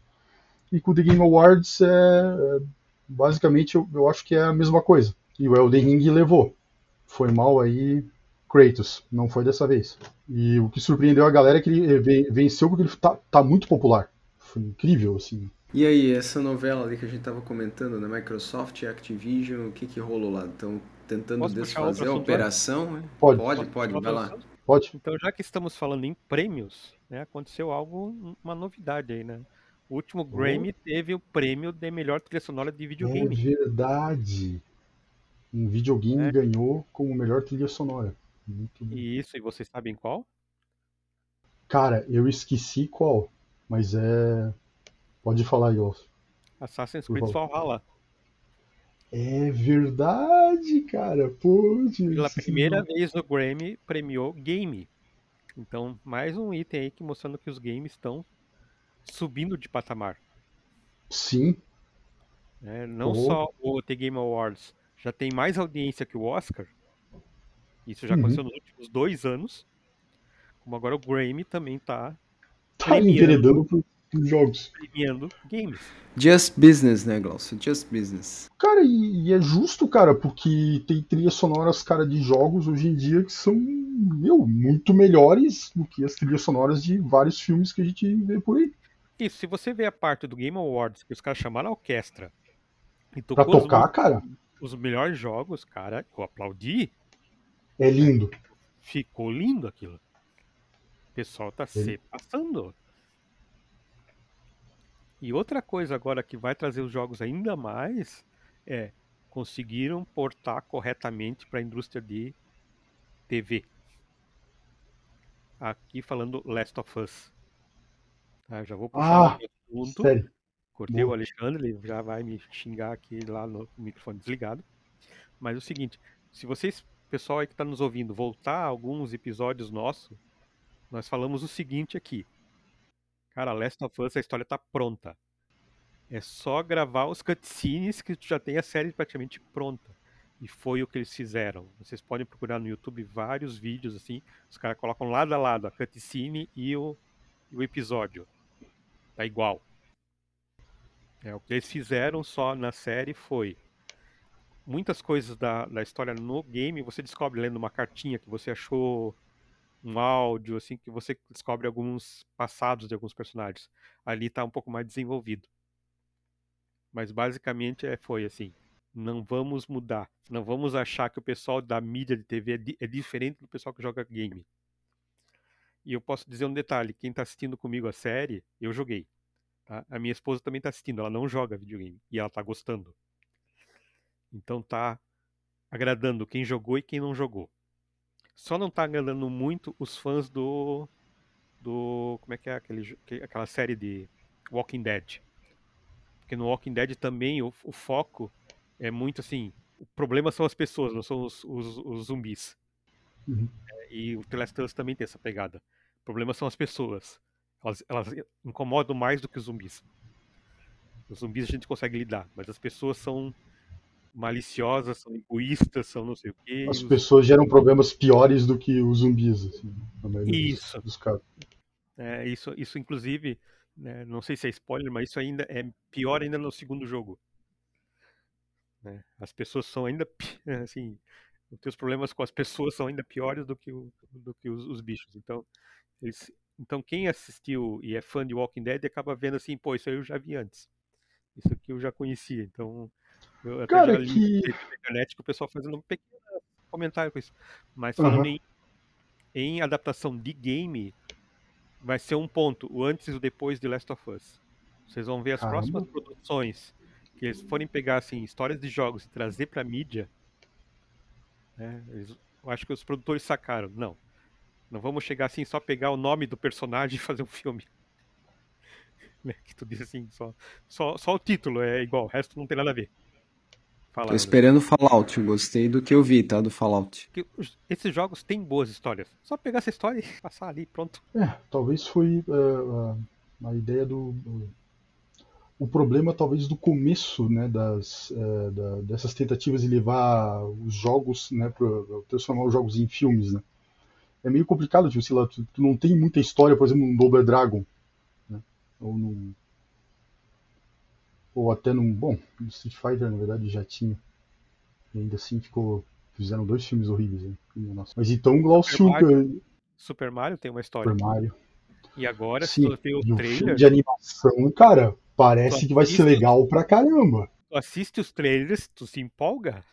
E com o The Game Awards, é, é, basicamente, eu, eu acho que é a mesma coisa. E o Elden Ring levou. Foi mal aí Kratos, não foi dessa vez. E o que surpreendeu a galera é que ele venceu porque ele tá, tá muito popular. Foi incrível, assim. E aí, essa novela ali que a gente tava comentando, né? Microsoft e Activision, o que que rolou lá? Estão tentando Posso desfazer a operação? Né? Pode. Pode, pode, vai lá. Pode. Então, já que estamos falando em prêmios, né, aconteceu algo, uma novidade aí, né? O último Grammy oh. teve o prêmio de melhor trilha sonora de videogame. É verdade. Um videogame é. ganhou como melhor trilha sonora. Muito bom. Isso, e vocês sabem qual? Cara, eu esqueci qual. Mas é. Pode falar Glaucio. Assassin's Creed. Valhalla. É verdade, cara. Putz. Pela primeira vez o Grammy premiou game. Então, mais um item aí que mostrando que os games estão subindo de patamar. Sim, né? Não só o The Game Awards já tem mais audiência que o Oscar. Isso já Uhum. aconteceu nos últimos dois anos. Como agora o Grammy também tá tá Premiando. enveredando pro- jogos. premiando games. Just business, né, Glaucio? Just business. Cara, e, e é justo, cara, porque tem trilhas sonoras, cara, de jogos hoje em dia que são, meu, muito melhores do que as trilhas sonoras de vários filmes que a gente vê por aí. Isso, se você vê a parte do Game Awards que os caras chamaram a orquestra e Pra tocou os, tocar, cara, os melhores jogos, cara, eu aplaudi. é lindo. Ficou lindo aquilo. O pessoal tá Ele- se passando. E outra coisa agora que vai trazer os jogos ainda mais é conseguiram portar corretamente para a indústria de TV. Aqui falando Last of Us. Tá, já vou puxar Ah, o assunto. Sério. Cortei o. Alexandre, ele já vai me xingar aqui lá no microfone desligado. Mas é o seguinte, se vocês, pessoal aí que está nos ouvindo, voltar a alguns episódios nossos, nós falamos o seguinte aqui. Cara, Last of Us, a história tá pronta. É só gravar os cutscenes que tu já tem a série praticamente pronta. E foi o que eles fizeram. Vocês podem procurar no YouTube vários vídeos assim. Os caras colocam lado a lado a cutscene e o, e o episódio. Tá igual. É, o que eles fizeram só na série foi muitas coisas da, da história no game você descobre lendo uma cartinha que você achou um áudio assim que você descobre alguns passados de alguns personagens. Ali tá um pouco mais desenvolvido. Mas basicamente é, foi assim não vamos mudar não vamos achar que o pessoal da mídia de TV é, di- é diferente do pessoal que joga game. E eu posso dizer um detalhe quem está assistindo comigo a série eu joguei tá? a minha esposa também está assistindo ela não joga videogame e ela está gostando. Então tá agradando quem jogou e quem não jogou só não tá agradando muito os fãs do do como é que é aquele, aquela série de Walking Dead. Porque no Walking Dead também o, o foco é muito assim o problema são as pessoas não são os, os, os zumbis. Uhum. É, e o The Last of Us também tem essa pegada. O problema são as pessoas. Elas, elas incomodam mais do que os zumbis. Os zumbis a gente consegue lidar mas as pessoas são maliciosas são egoístas são não sei o quê As pessoas geram problemas piores do que os zumbis, assim, dos- Isso. dos casos. É, isso, isso inclusive, né, não sei se é spoiler, mas isso ainda é pior ainda no segundo jogo. né? As pessoas são ainda, assim, os teus problemas com as pessoas são ainda piores do que, o- do que os, os bichos. Então, eles, então quem assistiu e é fã de Walking Dead acaba vendo assim, pô, isso aí eu já vi antes. Isso aqui eu já conhecia. Então, eu até Cara, já li que- na internet que o pessoal fazendo um pequeno comentário com isso. Mas falando Aham. em, em adaptação de game, vai ser um ponto, o antes e o depois de Last of Us. Vocês vão ver as Caramba. próximas produções que eles forem pegar assim, histórias de jogos e trazer pra mídia. né, eles- eu acho que os produtores sacaram. Não. Não vamos chegar assim, só pegar o nome do personagem e fazer um filme. Né, Que tu diz assim, só, só, só o título é igual, o resto não tem nada a ver. Fala, Tô esperando Fallout, gostei do que eu vi, tá? Do Fallout. que os- esses jogos têm boas histórias. Só pegar essa história e passar ali, pronto. É, talvez foi é, a, ideia do. O problema, talvez, do começo né, das, é, da- dessas tentativas de levar os jogos, né, pra, transformar os jogos em filmes. Né? É meio complicado, tipo, sei lá, tu, tu não tem muita história, por exemplo, num Double Dragon. Né? Ou num. Ou até num. Bom, no Street Fighter, na verdade, já tinha. E ainda assim ficou. Fizeram dois filmes horríveis. Né? Minha nossa. Mas então, Glaucio, Mario. Super Mario tem uma história. Super Mario. E agora, Sim, se vê o o filme trailer, de animação, cara, parece que vai ser legal pra caramba. tu assiste os trailers, tu se empolga.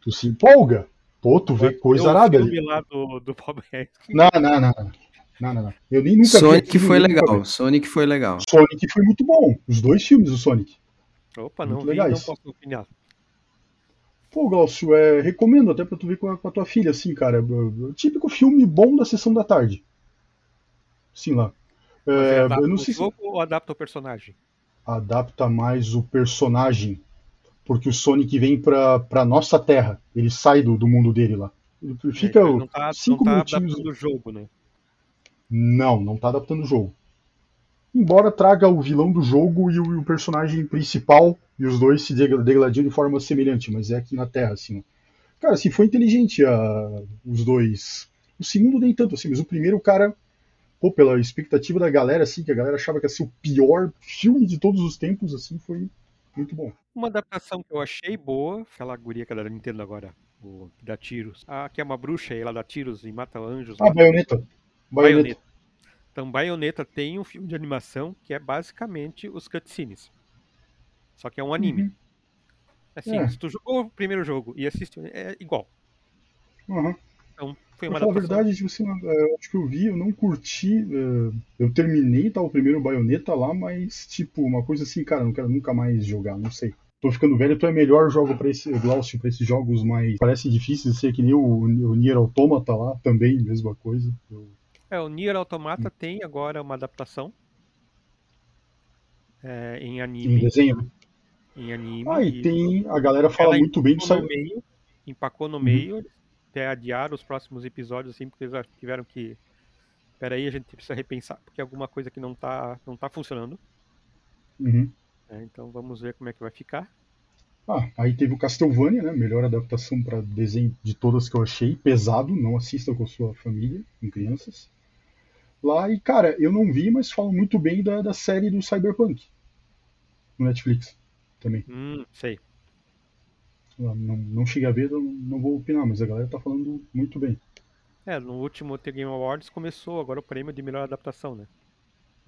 Tu se empolga. Pô, tu vê coisa arada filme ali. lá do, do Bob. Não, não, não. não. Não, não, não. Eu nem nunca vi Sonic aquilo, foi nem nunca legal. vi. Sonic foi legal. Sonic foi muito bom. Os dois filmes do Sonic. Opa, não Muito vi, não legais. posso opinar. Pô, Glaucio, é, recomendo até pra tu ver com a, com a tua filha, assim, cara. É o Típico filme bom da sessão da tarde. Sim, lá. É, adapta eu não o sei se jogo ou adapta o personagem? adapta mais o personagem, porque o Sonic vem pra, pra nossa Terra. Ele sai do, do mundo dele lá. Ele fica Então ele não tá, não cinco tá minutinhos. adaptando o jogo, né? Não, não tá adaptando o jogo. Embora traga o vilão do jogo e o, personagem principal, e os dois se deg- degladiam de forma semelhante, mas é aqui na Terra, assim. ó. Cara, assim, foi inteligente a- os dois. O segundo nem tanto, assim, mas o primeiro, o cara, pô, pela expectativa da galera, assim, que a galera achava que ia ser o pior filme de todos os tempos, assim, foi muito bom. Uma adaptação que eu achei boa, aquela guria que é da Nintendo agora, o que dá tiros. Ah, que é uma bruxa e ela dá tiros e mata anjos. Ah, mata- Bayonetta. Bayonetta. Então, Bayonetta tem um filme de animação que é basicamente os cutscenes. Só que é um anime. Uhum. Assim, É. se tu jogou o primeiro jogo e assiste, é igual. Uhum. Então, foi uma falar a adaptação. verdade, tipo assim, eu acho que eu vi, eu não curti. eh, Eu terminei tá, o primeiro baioneta lá, mas, tipo, uma coisa assim, cara, não quero nunca mais jogar, não sei. Tô ficando velho, tu é melhor jogo pra esse Glaucio, pra esses jogos mais. Parece difícil de ser que nem o, o Nier Automata lá, também, mesma coisa. Eu- É, o Nier Automata tem agora uma adaptação é, em em anime. desenho. né? Em anime. Ah, e e tem. A galera fala muito bem do no meio, empacou no Uhum. meio, até adiaram os próximos episódios, assim, porque eles tiveram que. Peraí, a gente precisa repensar, porque é alguma coisa que não tá, não tá funcionando. Uhum. né? Então vamos ver como é que vai ficar. Ah, aí teve o Castlevania, né? Melhor adaptação pra desenho de todas que eu achei. Pesado, não assista com sua família, com crianças. Lá, e cara, eu não vi, mas falam muito bem da, da série do Cyberpunk. No Netflix também. Hum, sei. Não, não cheguei a ver, eu não vou opinar, mas a galera tá falando muito bem. É, no último The Game Awards começou agora o prêmio de melhor adaptação, né?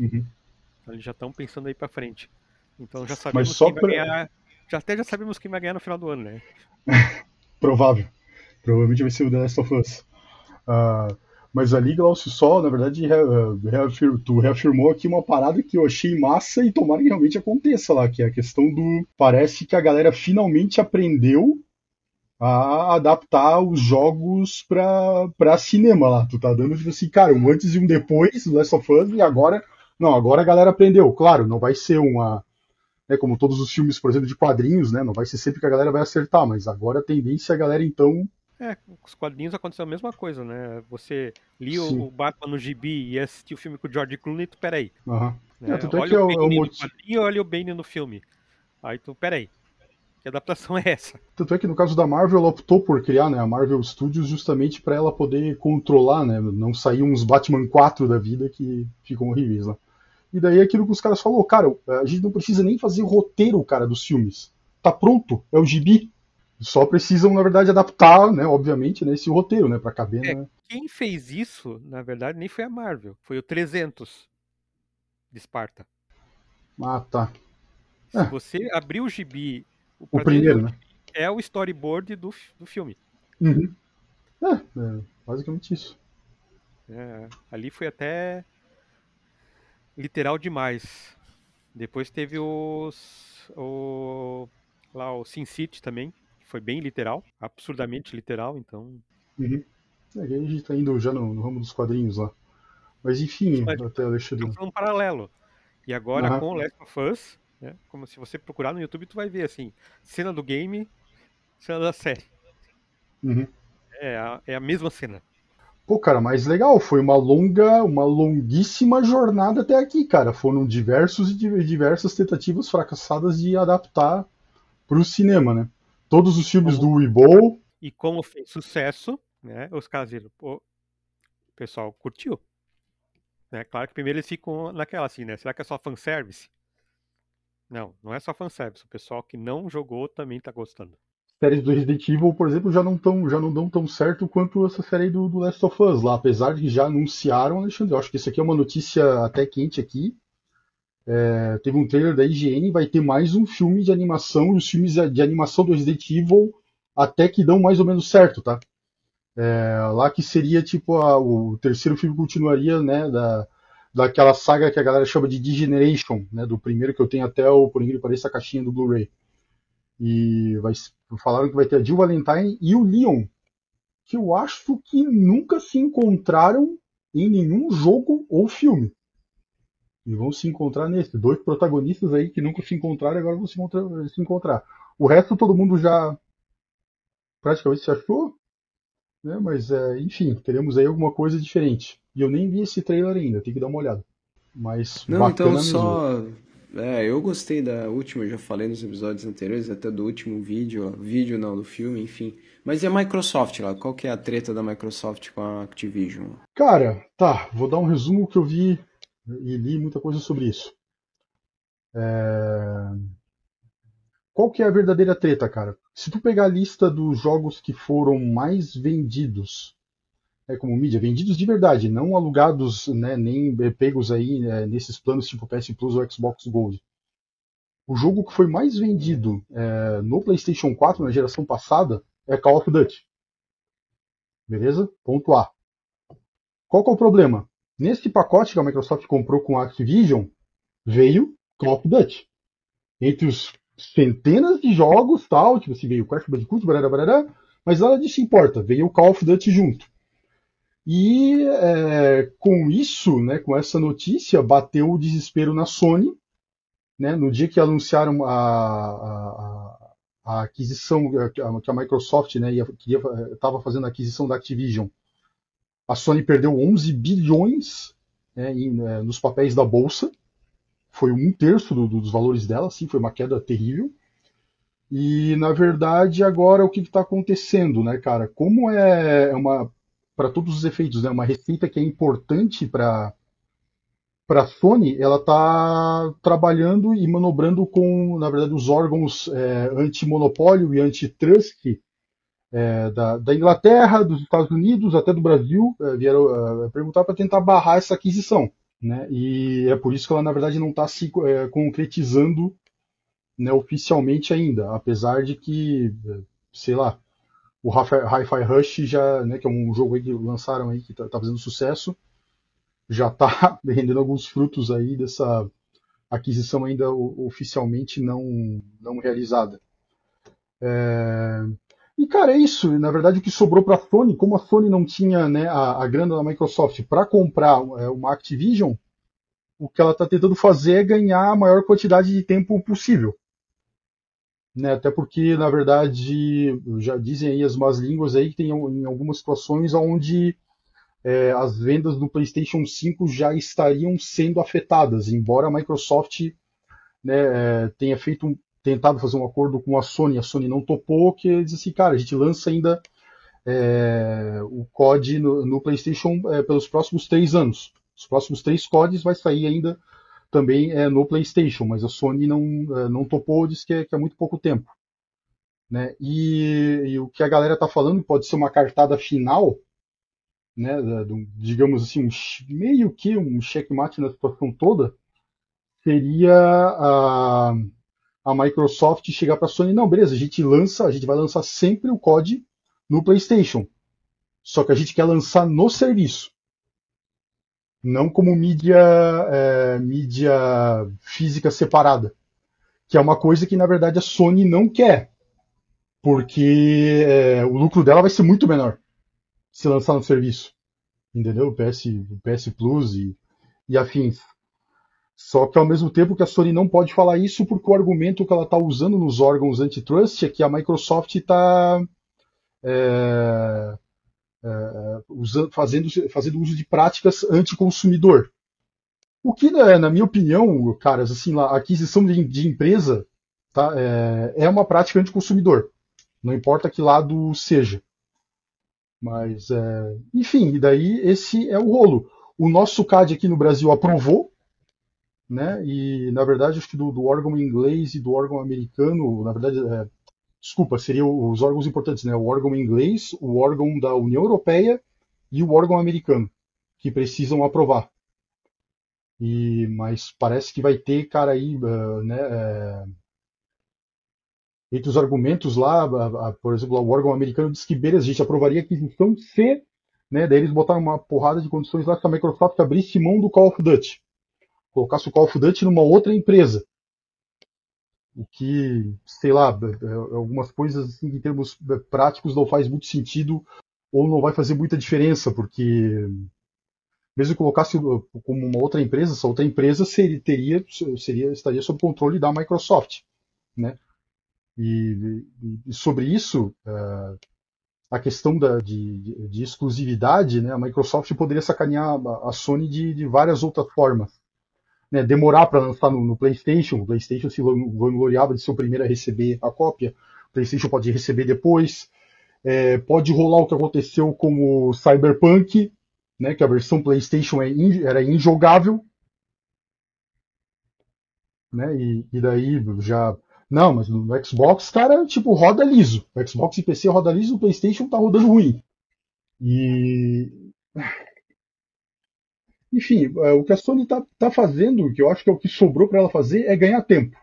Uhum. Então eles já estão pensando aí pra frente. Então já sabemos só quem vai pra- ganhar. Já até já sabemos quem vai ganhar no final do ano, né? Provável. Provavelmente vai ser o The Last of Us. Ah, mas ali, Glaucio, só, na verdade, re- reafir- tu reafirmou aqui uma parada que eu achei massa e tomara que realmente aconteça lá, que é a questão do. Parece que a galera finalmente aprendeu a adaptar os jogos pra, pra cinema lá. Tu tá dando, tipo assim, cara, um antes e um depois do Last of Us, e agora. Não, agora a galera aprendeu. Claro, não vai ser uma. né, como todos os filmes, por exemplo, de quadrinhos, né? Não vai ser sempre que a galera vai acertar, mas agora a tendência é a galera então. É, com os quadrinhos aconteceu a mesma coisa, né? Você lia Sim. o Batman no gibi e assistia o filme com o George Clooney, tu, peraí. aham. Né? É, tanto é olha que é o é o Bane no quadrinho, olha o Bane no filme. Aí tu, peraí. Que adaptação é essa? Tanto é que no caso da Marvel, ela optou por criar né, a Marvel Studios justamente para ela poder controlar, né? Não sair uns Batman 4 da vida que ficam horríveis lá. E daí é aquilo que os caras falaram, cara, a gente não precisa nem fazer o roteiro, cara, dos filmes. Tá pronto, é o gibi. Só precisam, na verdade, adaptar, né, obviamente, né, esse roteiro, né, para caber, É. né? Quem fez isso, na verdade, nem foi a Marvel. Foi o 300 de Esparta. Ah, tá. Se É. você abrir o gibi, o, O primeiro, né? é o storyboard do, do filme. Uhum. É, é, basicamente isso. É, ali foi até literal demais. Depois teve os. O, lá o Sin City também, foi bem literal, absurdamente literal, então. Uhum. É, a gente tá indo já no, no ramo dos quadrinhos lá. Mas enfim, Mas- até Alexandre. Então foi um paralelo. E agora Aham. com o Last of Us, né, como se você procurar no YouTube, tu vai ver assim, cena do game, cena da série. Uhum. É a, é a mesma cena. Pô, cara, mas legal, foi uma longa, uma longuíssima jornada até aqui, cara. Foram diversos e di- diversas tentativas fracassadas de adaptar pro cinema, né? Todos os filmes do Weeble, E como fez sucesso, né, os caras viram, pô, o pessoal curtiu. Né? Claro que primeiro eles ficam naquela assim, né? Será que é só fanservice? Não, não é só fanservice. O pessoal que não jogou também tá gostando. séries do Resident Evil, por exemplo, já não, tão, já não dão tão certo quanto essa série do, do Last of Us lá. Apesar de que já anunciaram, Alexandre, eu acho que isso aqui é uma notícia até quente aqui. É, teve um trailer da IGN, vai ter mais um filme de animação, e os filmes de animação do Resident Evil até que dão mais ou menos certo, tá? É, lá que seria tipo a- o terceiro filme continuaria, né, da, daquela saga que a galera chama de Degeneration, né, do primeiro que eu tenho até o, por incrível que pareça, a caixinha do Blu-ray. E vai, falaram que vai ter a Jill Valentine e o Leon, que eu acho que nunca se encontraram em nenhum jogo ou filme. E vão se encontrar nesse. Dois protagonistas aí que nunca se encontraram agora vão se encontrar. Se encontrar. O resto todo mundo já praticamente se achou. Né? Mas, é, enfim, teremos aí alguma coisa diferente. E eu nem vi esse trailer ainda, tem que dar uma olhada. Mas Não, então só. É, eu gostei da última, eu já falei nos episódios anteriores, até do último vídeo, vídeo não, do filme, enfim. Mas e a Microsoft lá? Qual que é a treta da Microsoft com a Activision? Cara, tá, vou dar um resumo que eu vi e li muita coisa sobre isso. É... Qual que é a verdadeira treta, cara? Se tu pegar a lista dos jogos que foram mais vendidos, né, como mídia, vendidos de verdade, não alugados, né, nem pegos aí né, nesses planos tipo PS Plus ou Xbox Gold. O jogo que foi mais vendido é, no PlayStation 4 na geração passada é Call of Duty. Beleza? Ponto A. Qual que é o problema? Nesse pacote que a Microsoft comprou com a Activision, veio Call of Duty. Entre os centenas de jogos, tal, tipo assim, veio Crash Bandicoot, barará, barará, mas nada disso importa, veio o Call of Duty junto. E é, com isso, né, com essa notícia, bateu o desespero na Sony, né, no dia que anunciaram a, a, a aquisição, que a Microsoft né, estava fazendo a aquisição da Activision, a Sony perdeu 11 bilhões né, em, é, nos papéis da bolsa, foi um terço do, dos valores dela, sim, foi uma queda terrível. E na verdade agora o que está acontecendo, né, cara? Como é, é uma para todos os efeitos, né, uma receita que é importante para para a Sony, ela está trabalhando e manobrando com, na verdade, os órgãos é, anti-monopólio e antitrust é, da, da, Inglaterra, dos Estados Unidos, até do Brasil, é, vieram é, perguntar para tentar barrar essa aquisição. Né? E é por isso que ela, na verdade, não está se é, concretizando né, oficialmente ainda, apesar de que, sei lá, o Hi-Fi Rush já, né, que é um jogo que lançaram aí que está tá fazendo sucesso, já está rendendo alguns frutos aí dessa aquisição ainda oficialmente não, não realizada. É... E, cara, é isso. Na verdade, o que sobrou para a Sony, como a Sony não tinha né, a, a grana da Microsoft para comprar é, uma Activision, o que ela está tentando fazer é ganhar a maior quantidade de tempo possível. Né, até porque, na verdade, já dizem aí as más línguas aí que tem em algumas situações onde é, as vendas do PlayStation 5 já estariam sendo afetadas, embora a Microsoft né, é, tenha feito tentado fazer um acordo com a Sony, a Sony não topou, que diz assim, cara, a gente lança ainda é, o COD no, no PlayStation é, pelos próximos três anos. Os próximos três CODs vai sair ainda também é, no PlayStation, mas a Sony não, é, não topou, diz que é, que é muito pouco tempo. Né? E, e, o que a galera está falando pode ser uma cartada final, né, digamos assim, um, meio que um checkmate na situação toda, seria a, a Microsoft chegar para a Sony, não, beleza, a gente lança, a gente vai lançar sempre o COD no PlayStation. Só que a gente quer lançar no serviço. Não como mídia, é, mídia física separada. Que é uma coisa que, na verdade, a Sony não quer. Porque é, o lucro dela vai ser muito menor se lançar no serviço. Entendeu? O PS, o PS Plus e, e afins. Só que ao mesmo tempo que a Sony não pode falar isso porque o argumento que ela está usando nos órgãos antitrust é que a Microsoft está é, é, fazendo, fazendo uso de práticas anticonsumidor. O que, né, na minha opinião, caras, assim, a aquisição de, de empresa tá, é, é uma prática anticonsumidor. Não importa que lado seja. Mas, é, enfim, e daí esse é o rolo. O nosso CAD aqui no Brasil aprovou né? E na verdade acho que do, do órgão inglês e do órgão americano, na verdade, é, desculpa, seriam os órgãos importantes, né? O órgão inglês, o órgão da União Europeia e o órgão americano que precisam aprovar. E mas parece que vai ter cara aí, uh, né? É, entre os argumentos lá, por exemplo, o órgão americano diz que beleza, a gente aprovaria a aquisição se, né? Daí eles botaram uma porrada de condições lá que a Microsoft abrisse mão do Call of Duty colocasse o Call of Duty numa outra empresa. O que, sei lá, é, é, algumas coisas assim, em termos é, práticos não faz muito sentido ou não vai fazer muita diferença, porque mesmo que colocasse como uma outra empresa, essa outra empresa seria, teria, seria, estaria sob controle da Microsoft, né? E, e sobre isso, uh, a questão da, de, de, de, exclusividade, né? A Microsoft poderia sacanear a, a Sony de, de, várias outras formas. Né? Demorar para lançar no, no, PlayStation, o PlayStation se vangloriava de ser o primeiro a receber a cópia, o PlayStation pode receber depois. É, pode rolar o que aconteceu com o Cyberpunk, né, que a versão PlayStation é in, era injogável, né, e, e, daí já não, mas no Xbox, cara, tipo, roda liso. O Xbox e PC roda liso, o PlayStation tá rodando ruim. E enfim, é, o que a Sony tá, tá fazendo, que eu acho que é o que sobrou para ela fazer, é ganhar tempo.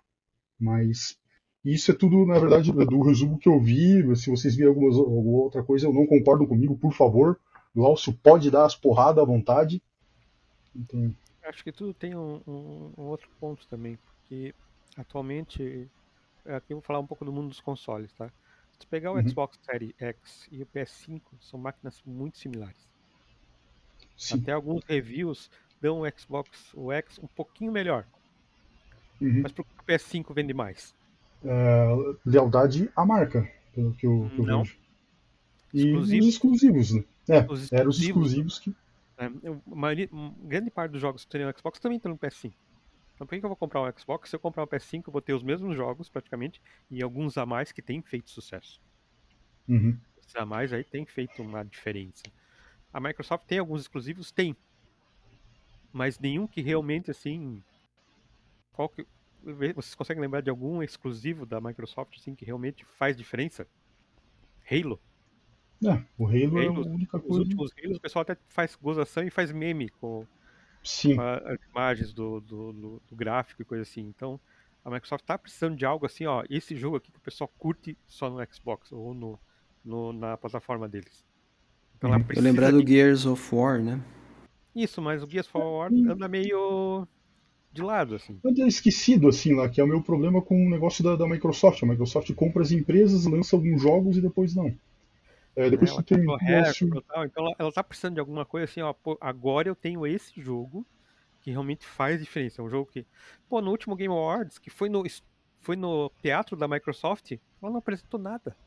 Mas isso é tudo, na verdade, do resumo que eu vi. Se vocês virem alguma, alguma outra coisa, eu não concordo comigo, por favor, Glaucio pode dar as porradas à vontade. Então... Acho que tudo tem um, um, um, outro ponto também, porque atualmente, aqui eu vou falar um pouco do mundo dos consoles, tá? Se pegar o uhum. Xbox Series X e o PS5, são máquinas muito similares. Sim. Até alguns reviews dão o Xbox o X um pouquinho melhor. Uhum. Mas por que o PS5 vende mais? Uh, lealdade à marca, pelo que eu, que eu vejo. E exclusivos. os exclusivos, né? É, os eram os exclusivos que. É, maioria, grande parte dos jogos que tem no Xbox também estão no PS5. Então por que eu vou comprar um Xbox? Se eu comprar um PS5, eu vou ter os mesmos jogos praticamente e alguns a mais que têm feito sucesso. Uhum. Esses a mais aí tem feito uma diferença. A Microsoft tem alguns exclusivos? Tem. Mas nenhum que realmente assim. Qual que... Vocês conseguem lembrar de algum exclusivo da Microsoft assim, que realmente faz diferença? Halo. É, o Halo, Halo é a única coisa. Os últimos Halos, o pessoal até faz gozação e faz meme com, Sim. com as imagens do, do, do, do, gráfico e coisa assim. Então, a Microsoft tá precisando de algo assim, ó, esse jogo aqui que o pessoal curte só no Xbox ou no, no na plataforma deles. Então, uhum. Eu lembrar do Gears of War, né? Isso, mas o Gears of War anda meio de lado, assim. Anda esquecido, assim, lá, que é o meu problema com o negócio da, da Microsoft. A Microsoft compra as empresas, lança alguns jogos e depois não. É, depois ela tem um tal, então ela, ela tá precisando de alguma coisa assim, ó, pô, agora eu tenho esse jogo que realmente faz diferença. É um jogo que, pô, no último Game Awards, que foi no, foi no teatro da Microsoft, ela não apresentou nada.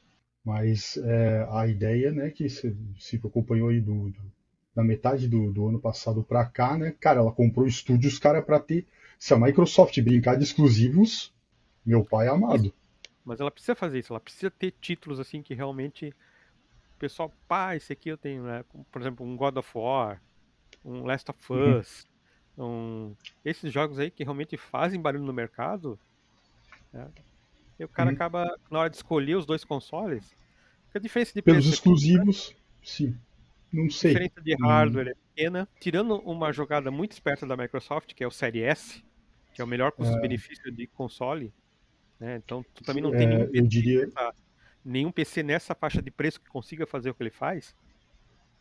Mas é, a ideia, né, que se, se acompanhou aí do, do, da metade do, do ano passado pra cá, né, cara, ela comprou estúdios, cara, pra ter. Se a Microsoft brincar de exclusivos, meu pai é amado. Mas ela precisa fazer isso, ela precisa ter títulos assim que realmente o pessoal, pá, esse aqui eu tenho, né? Por exemplo, um God of War, um Last of uhum. Us, uhum. um... esses jogos aí que realmente fazem barulho no mercado, né? E o cara uhum. acaba, na hora de escolher os dois consoles, a diferença de Pelos exclusivos, aqui, né? sim. Não sei. A diferença de hum. hardware é pequena. Tirando uma jogada muito esperta da Microsoft, que é o Série S, que é o melhor custo-benefício é... de console, né? Então tu também não tem é, nenhum eu diria nenhum PC nessa faixa de preço que consiga fazer o que ele faz,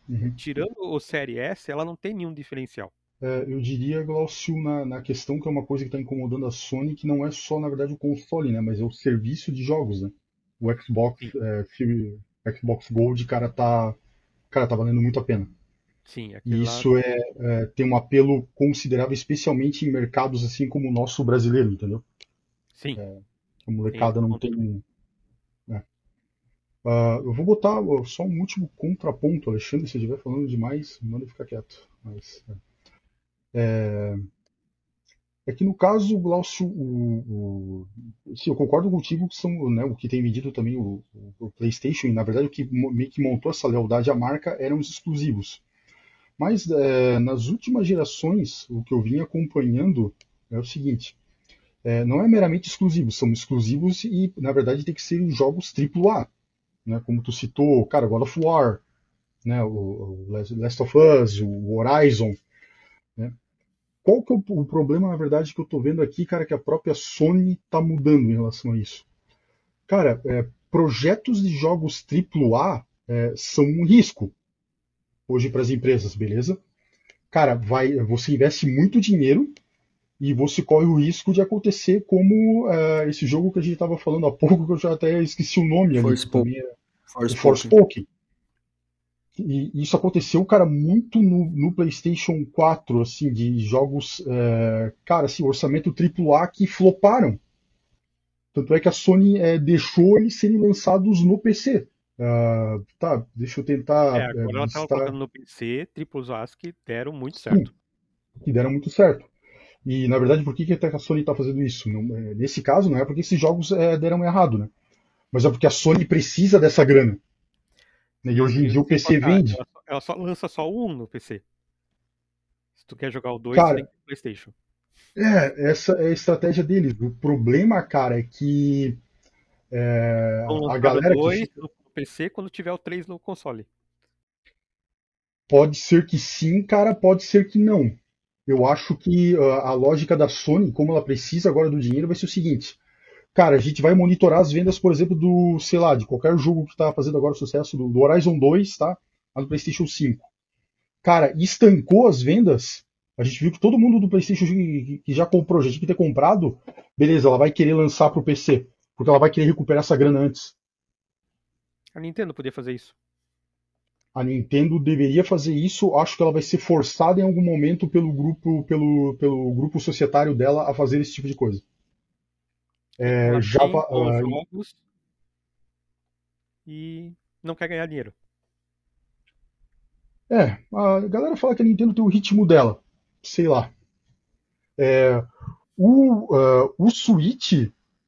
uhum. tirando o Série S, ela não tem nenhum diferencial. É, eu diria, Glaucio, na, na, questão que é uma coisa que está incomodando a Sony, que não é só, na verdade, o console, né? Mas é o serviço de jogos, né? O Xbox, é, Xbox Gold, cara, tá, cara, tá valendo muito a pena. Sim, e isso é, é, tem um apelo considerável, especialmente em mercados assim como o nosso brasileiro, entendeu? Sim. É, a molecada não tem Uh, eu vou botar só um último contraponto, Alexandre, se estiver falando demais, manda ficar quieto. Mas, é. É, é que no caso, Glaucio, o, o, sim, eu concordo contigo que são né, o que tem vendido também o, o, PlayStation, e na verdade o que meio que montou essa lealdade à marca eram os exclusivos. Mas é, nas últimas gerações, o que eu vim acompanhando é o seguinte: é, não é meramente exclusivos, são exclusivos e na verdade tem que ser jogos AAA né? Como tu citou, cara, God of War, né? O, o Last of Us, o Horizon, né? Qual que é o, o, problema, na verdade, que eu tô vendo aqui, cara, que a própria Sony tá mudando em relação a isso? Cara, é, projetos de jogos AAA é, são um risco hoje para as empresas, beleza? Cara, vai, você investe muito dinheiro e você corre o risco de acontecer como uh, esse jogo que a gente estava falando há pouco, que eu já até esqueci o nome ali. Force Forspoken. E isso aconteceu, cara, muito no, no PlayStation 4, assim, de jogos, é, cara, assim, orçamento AAA que floparam. Tanto é que a Sony é, deixou eles serem lançados no PC. Uh, ah, tá, deixa eu tentar. É, agora é, ela estava colocando no PC triplos A's que deram muito certo. Sim, que deram muito certo. E, na verdade, por que, que a Sony está fazendo isso? Não, é, nesse caso, não é porque esses jogos é, deram errado, né? Mas é porque a Sony precisa dessa grana. E hoje em dia o PC vende. Ela só, ela só lança só um no PC. Se tu quer jogar o 2, tem que ter PlayStation. É, essa é a estratégia deles. O problema, cara, é que é, a galera dois que... no PC quando tiver o 3 no console. Pode ser que sim, cara, pode ser que não. Eu acho que uh, a lógica da Sony, como ela precisa agora do dinheiro, vai ser o seguinte: Cara, a gente vai monitorar as vendas, por exemplo, do, sei lá, de qualquer jogo que está fazendo agora sucesso, do, do, Horizon 2, tá? Lá no PlayStation 5. Cara, estancou as vendas. A gente viu que todo mundo do PlayStation que, que já comprou, já tinha que ter comprado, beleza, ela vai querer lançar para o PC, porque ela vai querer recuperar essa grana antes. A Nintendo podia fazer isso. A Nintendo deveria fazer isso. Acho que ela vai ser forçada em algum momento pelo grupo, pelo, pelo grupo societário dela a fazer esse tipo de coisa. É, Java, jogos e não quer ganhar dinheiro. É, a galera fala que a Nintendo tem o ritmo dela. Sei lá. É, o, uh, o Switch,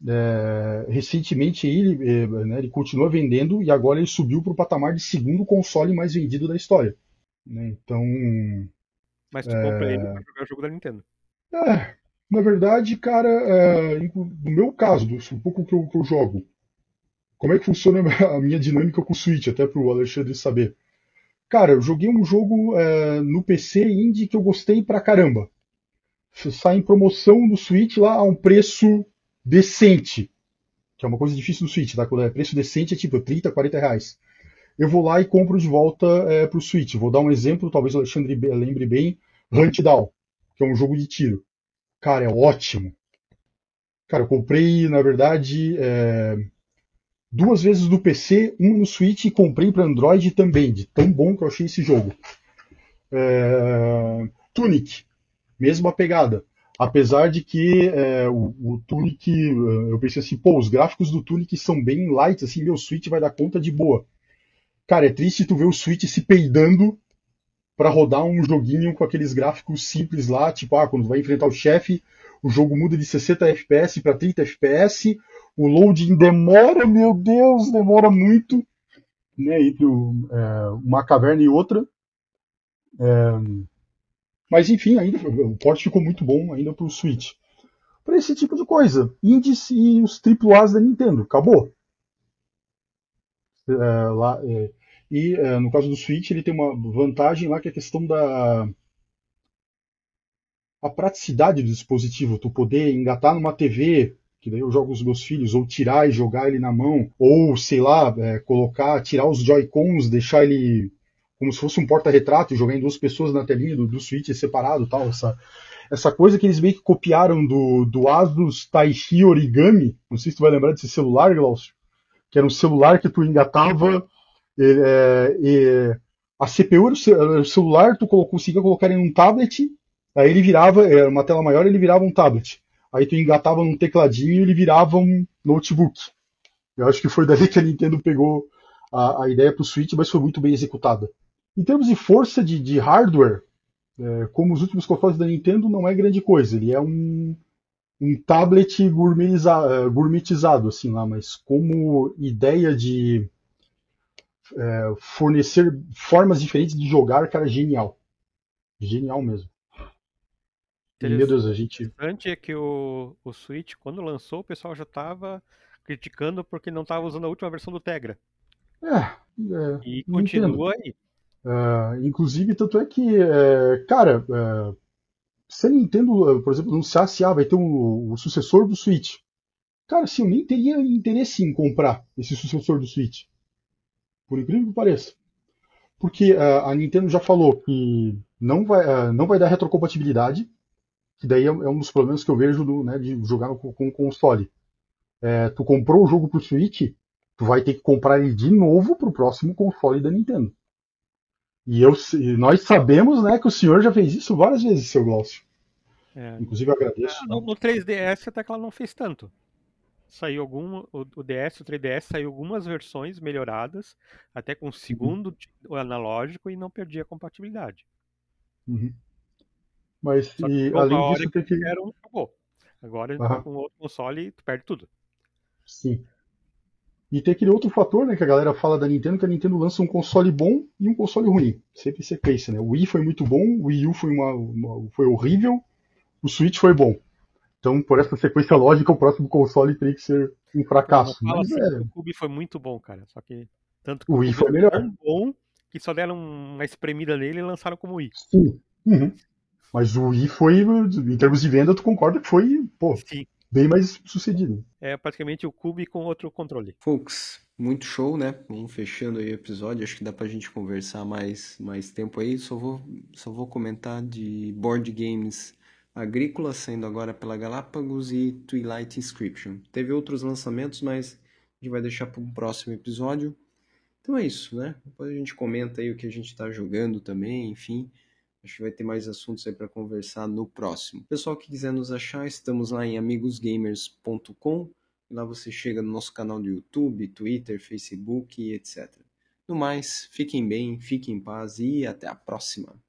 é, recentemente, ele, é, né, ele continua vendendo e agora ele subiu para o patamar de segundo console mais vendido da história. Né? Então. Mas tu compra ele para jogar o jogo da Nintendo. É, na verdade, cara, é, no meu caso, um pouco que eu, que eu jogo, como é que funciona a minha dinâmica com o Switch, até para o Alexandre saber. Cara, eu joguei um jogo é, no PC indie que eu gostei pra caramba. Sai em promoção no Switch lá a um preço decente. Que é uma coisa difícil no Switch, tá? Quando é preço decente é tipo 30, 40 reais. Eu vou lá e compro de volta é, pro Switch. Vou dar um exemplo, talvez o Alexandre lembre bem, Hunt Down, que é um jogo de tiro. Cara, é ótimo. Cara, eu comprei, na verdade, é, duas vezes do PC, um no Switch e comprei para Android também, de tão bom que eu achei esse jogo. É, Tunic, mesma pegada. Apesar de que é, o, o, Tunic, é, eu pensei assim, pô, os gráficos do Tunic são bem light, assim, meu Switch vai dar conta de boa. Cara, é triste tu ver o Switch se peidando para rodar um joguinho com aqueles gráficos simples lá, tipo, ah, quando vai enfrentar o chefe, o jogo muda de 60 FPS para 30 FPS, o loading demora, meu Deus, demora muito, né, entre o, é, uma caverna e outra. É, mas enfim, ainda o porte ficou muito bom ainda para o Switch. Para esse tipo de coisa, indies e os AAAs da Nintendo, acabou. É, lá, é, e é, no caso do Switch, ele tem uma vantagem lá que é a questão da a praticidade do dispositivo, tu poder engatar numa TV, que daí eu jogo os meus filhos, ou tirar e jogar ele na mão, ou sei lá, é, colocar, tirar os Joy-Cons, deixar ele como se fosse um porta-retrato e jogar em duas pessoas na telinha do, do Switch separado tal, essa, essa coisa que eles meio que copiaram do, do Asus Taishi Origami, não sei se tu vai lembrar desse celular, Glaucio, que era um celular que tu engatava a CPU do celular, tu conseguia colocar em um tablet, aí ele virava, era uma tela maior, ele virava um tablet. Aí tu engatava num tecladinho e ele virava um notebook. Eu acho que foi daí que a Nintendo pegou a, a ideia para o Switch, mas foi muito bem executada. Em termos de força de, de hardware, é, como os últimos consoles da Nintendo, não é grande coisa. Ele é um, um tablet gourmetizado, assim lá, mas como ideia de é, fornecer formas diferentes de jogar, cara, genial. Genial mesmo. Meu Deus, a gente. Interessante é que o, o Switch, quando lançou, o pessoal já estava criticando porque não estava usando a última versão do Tegra. É. é e continua aí. É, inclusive, tanto é que, é, cara, é, se a Nintendo, por exemplo, anunciasse, ah, vai ter um, o sucessor do Switch. Cara, assim, eu nem teria interesse em comprar esse sucessor do Switch por incrível que pareça. Porque uh, a Nintendo já falou que não vai, uh, não vai dar retrocompatibilidade, que daí é, é, um dos problemas que eu vejo do, né, de jogar com o console. É, tu comprou o jogo pro Switch, tu vai ter que comprar ele de novo pro próximo console da Nintendo. E, eu, nós sabemos né, que o senhor já fez isso várias vezes, seu Glaucio. É, Inclusive, eu agradeço. no, no 3DS até que ela não fez tanto. Saiu algum. O, o DS, o 3DS saiu algumas versões melhoradas, até com o segundo o analógico e não perdia a compatibilidade. Uhum. Mas Só e, além disso, que tem que. fizeram, acabou. Agora ele tá com outro console e tu perde tudo. Sim. E tem aquele outro fator, né, que a galera fala da Nintendo, que a Nintendo lança um console bom e um console ruim. Sempre sequência, né? O Wii foi muito bom, o Wii U foi, uma, uma- foi horrível, o Switch foi bom. Então, por essa sequência lógica, o próximo console teria que ser um fracasso. Não Mas assim, é, o Cube foi muito bom, cara. Só que. Tanto que o Wii Cube foi melhor. tão bom que só deram uma espremida nele e lançaram como Wii. Sim. Uhum. Mas o Wii foi, em termos de venda, tu concorda que foi, pô, Sim. bem mais sucedido. É praticamente o Cube com outro controle. Folks, muito show, né? Vamos fechando aí o episódio. Acho que dá pra gente conversar mais, mais tempo aí. Só vou, só vou comentar de board games agrícolas saindo agora pela Galápagos e Twilight Inscription. Teve outros lançamentos, mas a gente vai deixar para um próximo episódio. Então é isso, né? Depois a gente comenta aí o que a gente está jogando também, enfim. Acho que vai ter mais assuntos aí para conversar no próximo. Pessoal que quiser nos achar, estamos lá em amigosgamers.com. Lá você chega no nosso canal do YouTube, Twitter, Facebook etc. No mais, fiquem bem, fiquem em paz e até a próxima.